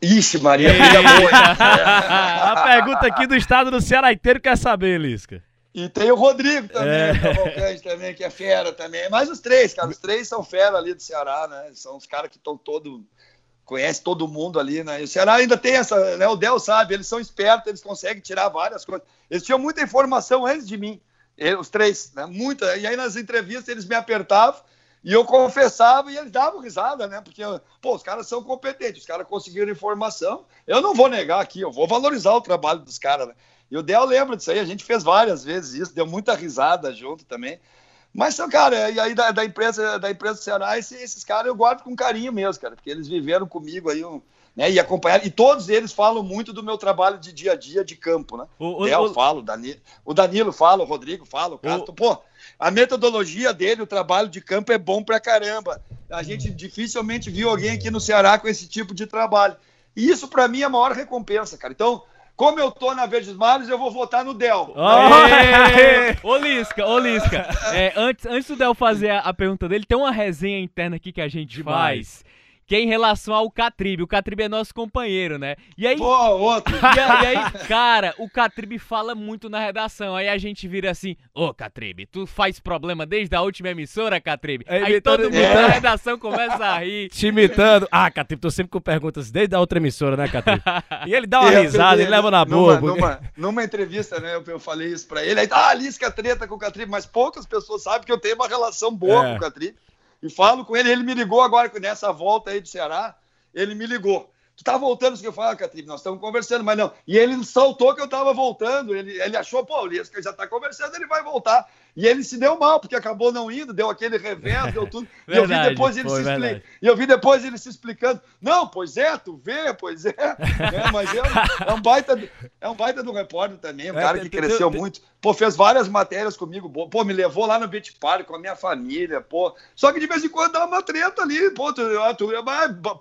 Ixi, Maria, briga boa. [LAUGHS] a pergunta aqui do estado do Ceará inteiro quer saber, Lisca. E tem o Rodrigo também, é. também, que é fera também. Mas os três, cara, os três são fera ali do Ceará, né? São os caras que estão todo. Conhece todo mundo ali, né? E o Ceará ainda tem essa, né? O Del sabe, eles são espertos, eles conseguem tirar várias coisas. Eles tinham muita informação antes de mim, os três, né? Muita. E aí nas entrevistas eles me apertavam e eu confessava e eles davam risada, né? Porque, pô, os caras são competentes, os caras conseguiram informação. Eu não vou negar aqui, eu vou valorizar o trabalho dos caras, né? E o Del lembra disso aí, a gente fez várias vezes isso, deu muita risada junto também. Mas são, cara, e aí da, da empresa da empresa do Ceará, esses, esses caras eu guardo com carinho mesmo, cara, porque eles viveram comigo aí um, né, e acompanhar. E todos eles falam muito do meu trabalho de dia a dia de campo, né? O, o Del o, fala, o Danilo, o Danilo fala, o Rodrigo fala, o Castro. Pô, a metodologia dele, o trabalho de campo é bom pra caramba. A gente dificilmente viu alguém aqui no Ceará com esse tipo de trabalho. E isso, para mim, é a maior recompensa, cara. Então, como eu tô na Verdes Mares, eu vou votar no Del. Oh, ô, Lisca, ô, Lisca. [LAUGHS] É, antes, antes do Del fazer a, a, pergunta dele, tem uma resenha interna aqui que a gente Demais. faz que é em relação ao Catribe. O Catribe é nosso companheiro, né? E aí. Pô, outro. E, e, aí, cara, o Catribe fala muito na redação. Aí a gente vira assim: Ô, Catribe, tu faz problema desde a última emissora, Catribe? É, aí todo mundo é. na redação começa a rir. [LAUGHS] Te imitando. Ah, Catribe, tô sempre com perguntas desde a outra emissora, né, Catribe? E ele dá uma [LAUGHS] risada, ele leva na boa. Numa, numa, numa, entrevista, né, eu, eu falei isso pra ele. Aí, ah, Lisca treta com o Catribe, mas poucas pessoas sabem que eu tenho uma relação boa é. com o Catribe. E falo com ele, ele me ligou agora nessa volta aí do Ceará, ele me ligou. Tu tá voltando, eu falo, ah, nós estamos conversando, mas não. E ele saltou que eu tava voltando, ele, ele achou, pô, o já tá conversando, ele vai voltar. E ele se deu mal, porque acabou não indo, deu aquele revés, deu tudo. verdade, e eu vi depois ele se explicando. E eu vi depois ele se explicando. Não, pois é, tu vê, pois é. é mas é, é, um baita, é um baita do repórter também, um é, cara que cresceu muito. Pô, fez várias matérias comigo, pô, me levou lá no Beach Park com a minha família, pô. Só que de vez em quando dá uma treta ali, pô, tu, tu,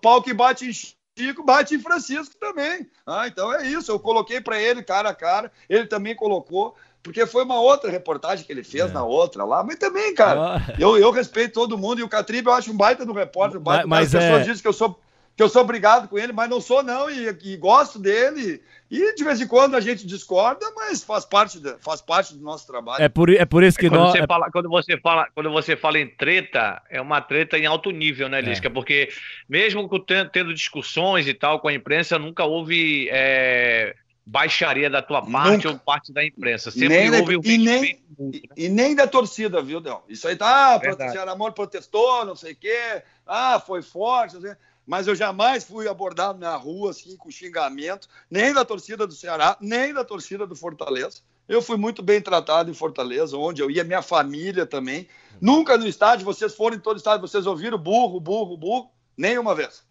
pau que bate em Chico bate em Francisco também. Ah, então é isso. Eu coloquei para ele cara a cara, ele também colocou porque foi uma outra reportagem que ele fez é. na outra lá, mas também, cara, ah. eu, eu respeito todo mundo e o Catribe eu acho um baita do repórter, um baita, mas, mas as pessoas é... dizem que eu sou que eu sou obrigado com ele, mas não sou não e, e, gosto dele e de vez em quando a gente discorda, mas faz parte de, faz parte do nosso trabalho. É por, é por isso que é quando nós... você é fala quando você fala quando você fala em treta é uma treta em alto nível, né, Lisca? É. Porque mesmo tendo discussões e tal com a imprensa nunca houve é baixaria da tua parte Nunca. ou parte da imprensa. Sempre nem houve da, e, nem, muito, né? e, nem da torcida, viu, Del? Isso aí tá, o Ceará Moro protestou, não sei o quê, ah, foi forte, mas eu jamais fui abordado na rua assim com xingamento, nem da torcida do Ceará, nem da torcida do Fortaleza. Eu fui muito bem tratado em Fortaleza, onde eu ia, minha família também. Nunca no estádio, vocês foram em todo estádio, vocês ouviram burro, burro, burro, nenhuma vez.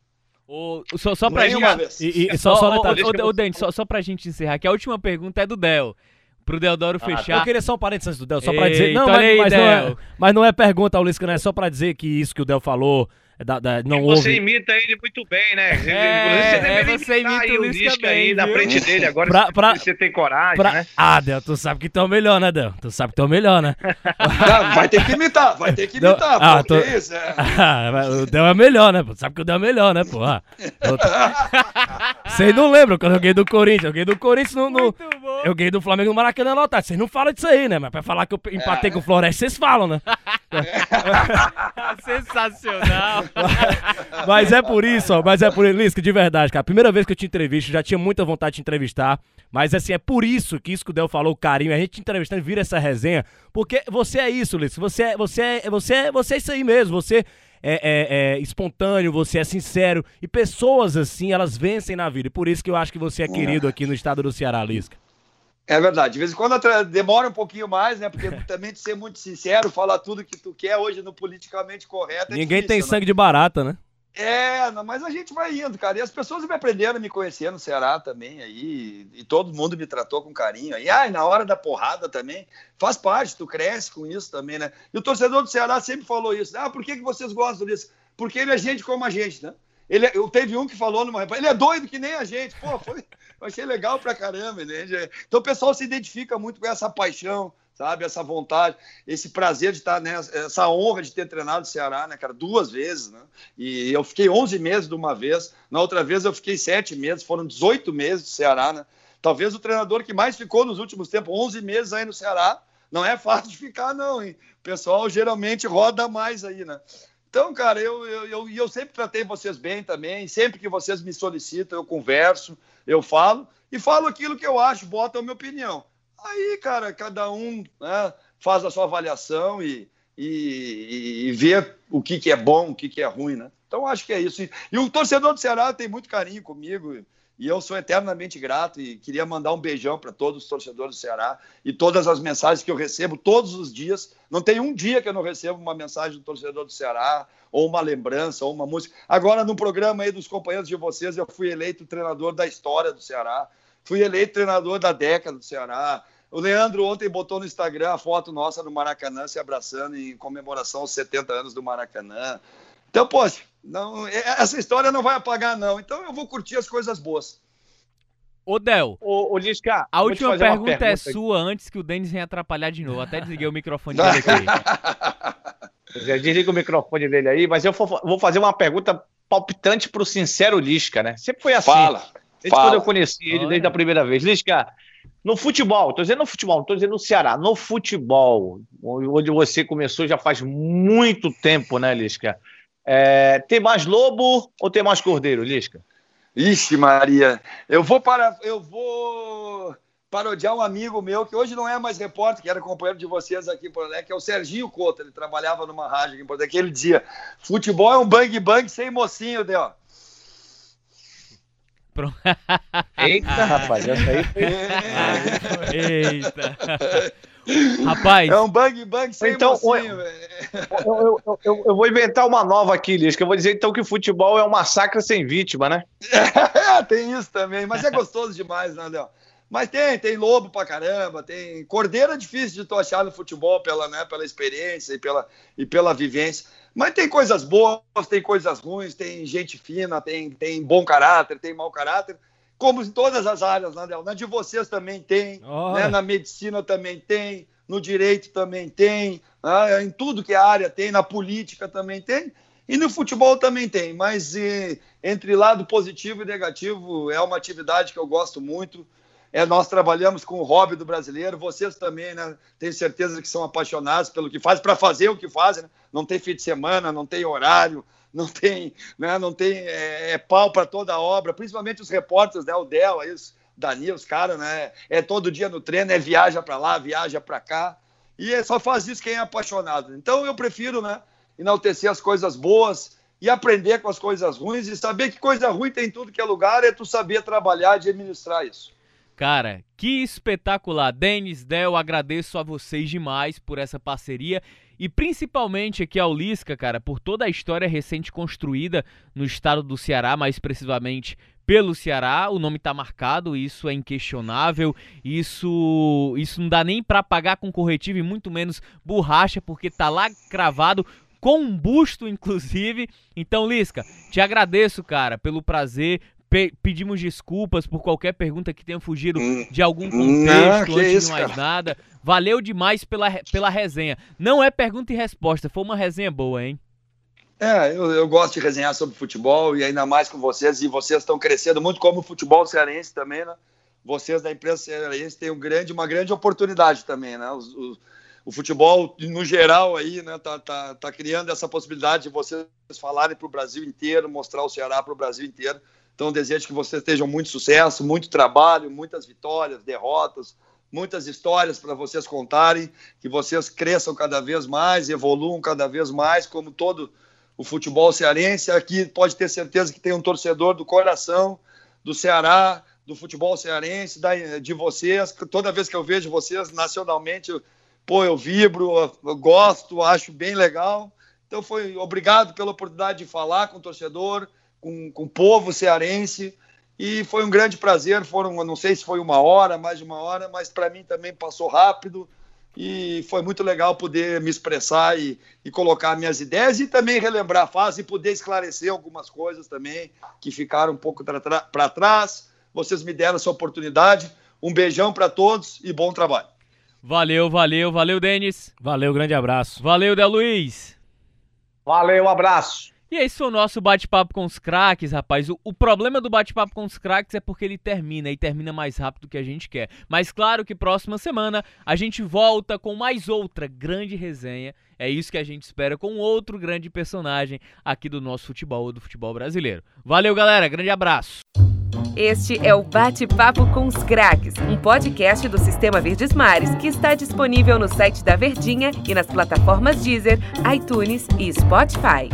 O, só, só pra gente. E, e, só, só, o, o, o, Dente, só, só pra gente encerrar, que a última pergunta é do Del. Pro Deodoro ah, fechar. Eu queria só um parênteses antes do Del, só pra dizer. Não, mas, aí, mas, não é, mas não é pergunta, Ulisses, não é só pra dizer que isso que o Del falou da, da, não você imita ele muito bem, né? É, você, é, você imita o Lisca bem, aí na frente dele, agora pra, pra, você tem coragem, pra... né? Ah, Del, tu sabe que tu é o melhor, né, Del? Tu sabe que tu é o melhor, né? Não, vai ter que imitar, vai ter que imitar, ah, tô... isso, é... [LAUGHS] ah, o Del é melhor, né? Tu sabe que o Del é melhor, né, pô? Ah, [LAUGHS] Vocês não lembram quando eu ganhei do Corinthians? Eu ganhei do Corinthians no... no... Eu ganhei do Flamengo no Maracanã lotado. Vocês não falam disso aí, né? Mas pra falar que eu empatei é. com o Floresta, vocês falam, né? [LAUGHS] Sensacional. [LAUGHS] mas é por isso, ó, mas é por isso, Lisca, de verdade, cara. Primeira vez que eu te entrevisto, já tinha muita vontade de te entrevistar, mas assim, é por isso que isso que o Del falou, carinho, a gente te entrevistando vira essa resenha, porque você é isso, Lisca, você é, você é, você é, você é isso aí mesmo, você é, é, é, espontâneo, você é sincero. E pessoas assim, elas vencem na vida. E por isso que eu acho que você é querido aqui no estado do Ceará, Lisca. É verdade. De vez em quando demora um pouquinho mais, né? Porque [LAUGHS] também de ser muito sincero, falar tudo que tu quer hoje no politicamente correto. É Ninguém difícil, tem né? sangue de barata, né? É, mas a gente vai indo, cara. E as pessoas me aprenderam a me conhecer no Ceará também aí. E todo mundo me tratou com carinho. E ah, na hora da porrada também. Faz parte, tu cresce com isso também, né? E o torcedor do Ceará sempre falou isso. Ah, por que, que vocês gostam disso? Porque ele é gente como a gente, né? Ele, é, eu teve um que falou numa ele é doido que nem a gente. Pô, foi, [LAUGHS] eu achei legal pra caramba, né? Então o pessoal se identifica muito com essa paixão, sabe? Essa vontade, esse prazer de estar, né? Essa honra de ter treinado o Ceará, né, cara? Duas vezes, né? E eu fiquei 11 meses de uma vez, na outra vez eu fiquei 7 meses, foram 18 meses do Ceará, né? Talvez o treinador que mais ficou nos últimos tempos, 11 meses aí no Ceará, não é fácil de ficar, não, hein? O pessoal geralmente roda mais aí, né? Então, cara, eu, eu, eu, eu sempre tratei vocês bem também. Sempre que vocês me solicitam, eu converso, eu falo e falo aquilo que eu acho, boto a minha opinião. Aí, cara, cada um né, faz a sua avaliação e, e, e, vê o que, que é bom, o que, que é ruim, né? Então, acho que é isso. E, e o torcedor do Ceará tem muito carinho comigo. E eu sou eternamente grato e queria mandar um beijão para todos os torcedores do Ceará e todas as mensagens que eu recebo todos os dias. Não tem um dia que eu não recebo uma mensagem do torcedor do Ceará, ou uma lembrança, ou uma música. Agora, no programa aí dos companheiros de vocês, eu fui eleito treinador da história do Ceará, fui eleito treinador da década do Ceará, o Leandro ontem botou no Instagram a foto nossa no Maracanã se abraçando em comemoração aos 70 anos do Maracanã. Então, poxa, não, é, essa história não vai apagar, não. Então eu vou curtir as coisas boas. Ô, Del. Ô, ô Lisca, a última pergunta, pergunta, é sua antes que o Denis venha atrapalhar de novo. Até desliguei o microfone [LAUGHS] dele aqui. Já desliga o microfone dele aí, mas eu vou fazer uma pergunta palpitante pro sincero Lisca, né? Sempre foi assim. Fala. Desde fala. quando eu conheci ele, Olha. desde a primeira vez. Lisca, no futebol, estou dizendo no futebol, estou dizendo no Ceará, no futebol, onde você começou já faz muito tempo, né, Lisca? É, tem mais lobo ou tem mais cordeiro, Lisca? Ixi, Maria, eu vou para, eu vou parodiar um amigo meu que hoje não é mais repórter, que era companheiro de vocês aqui em Porto Alegre, que é o Serginho Couto. Ele trabalhava numa rádio aqui em Porto Alegre, que ele dizia: futebol é um bang bang sem mocinho, deu. Pronto. Eita, rapaz, essa aí foi. [LAUGHS] Eita. Rapaz. É um bang bang sem então, mocinho, eu, eu, eu, eu, vou inventar uma nova aqui, Liz, que eu vou dizer então que futebol é um massacre sem vítima, né? É, [LAUGHS] tem isso também, mas é gostoso demais, né, Léo? Mas tem, tem lobo pra caramba, tem. Cordeiro é difícil de tu achar no futebol pela, né, pela experiência e pela, e pela vivência. Mas tem coisas boas, tem coisas ruins, tem gente fina, tem, tem bom caráter, tem mau caráter, como em todas as áreas, né, Na de vocês também tem, né? na medicina também tem, no direito também tem, né? em tudo que a área tem, na política também tem, e no futebol também tem. Mas e, entre lado positivo e negativo, é uma atividade que eu gosto muito. É, nós trabalhamos com o hobby do brasileiro, vocês também, né? Tenho certeza que são apaixonados pelo que fazem, para fazer o que fazem. Né? Não tem fim de semana, não tem horário, não tem, né? não tem é, é pau para toda a obra, principalmente os repórteres, né? O Del, aí, os Daniel, os caras, né? É todo dia no treino, é viaja para lá, viaja para cá. E é, só faz isso quem é apaixonado. Então eu prefiro, né? Enaltecer as coisas boas e aprender com as coisas ruins e saber que coisa ruim tem em tudo que é lugar, é tu saber trabalhar e administrar isso. Cara, que espetacular. Denis, Del, agradeço a vocês demais por essa parceria e principalmente aqui ao Lisca, cara, por toda a história recente construída no estado do Ceará, mais precisamente pelo Ceará. O nome tá marcado, isso é inquestionável. Isso isso não dá nem para pagar com corretivo e muito menos borracha, porque tá lá cravado com um busto, inclusive. Então, Lisca, te agradeço, cara, pelo prazer, Pe pedimos desculpas por qualquer pergunta que tenha fugido hum, de algum contexto não, antes isso, de mais cara. nada. Valeu demais pela, pela resenha. Não é pergunta e resposta, foi uma resenha boa, hein? É, eu, eu gosto de resenhar sobre futebol e ainda mais com vocês, e vocês estão crescendo muito como o futebol cearense também, né? Vocês da imprensa cearense têm um grande, uma grande oportunidade também, né? Os, os, o futebol, no geral, aí, né, tá, tá, tá criando essa possibilidade de vocês falarem para o Brasil inteiro, mostrar o Ceará para o Brasil inteiro. Então, desejo que vocês tenham muito sucesso, muito trabalho, muitas vitórias, derrotas, muitas histórias para vocês contarem, que vocês cresçam cada vez mais, evoluam cada vez mais, como todo o futebol cearense. Aqui pode ter certeza que tem um torcedor do coração do Ceará, do futebol cearense, da, de vocês. Toda vez que eu vejo vocês nacionalmente, eu, pô, eu vibro, eu gosto, acho bem legal. Então foi obrigado pela oportunidade de falar com o torcedor, com, com o povo cearense. E foi um grande prazer. Foram, não sei se foi uma hora, mais de uma hora, mas para mim também passou rápido. E foi muito legal poder me expressar e, e colocar minhas ideias e também relembrar a fase e poder esclarecer algumas coisas também que ficaram um pouco para trás. Vocês me deram essa oportunidade. Um beijão para todos e bom trabalho. Valeu, valeu, valeu, Denis. Valeu, grande abraço. Valeu, Del Luiz. Valeu, abraço. E esse foi o nosso bate-papo com os craques, rapaz. O, o problema do bate-papo com os craques é porque ele termina e termina mais rápido do que a gente quer. Mas claro que próxima semana a gente volta com mais outra grande resenha. É isso que a gente espera com outro grande personagem aqui do nosso futebol, do futebol brasileiro. Valeu, galera. Grande abraço. Este é o Bate-Papo com os Craques, um podcast do Sistema Verdes Mares que está disponível no site da Verdinha e nas plataformas Deezer, iTunes e Spotify.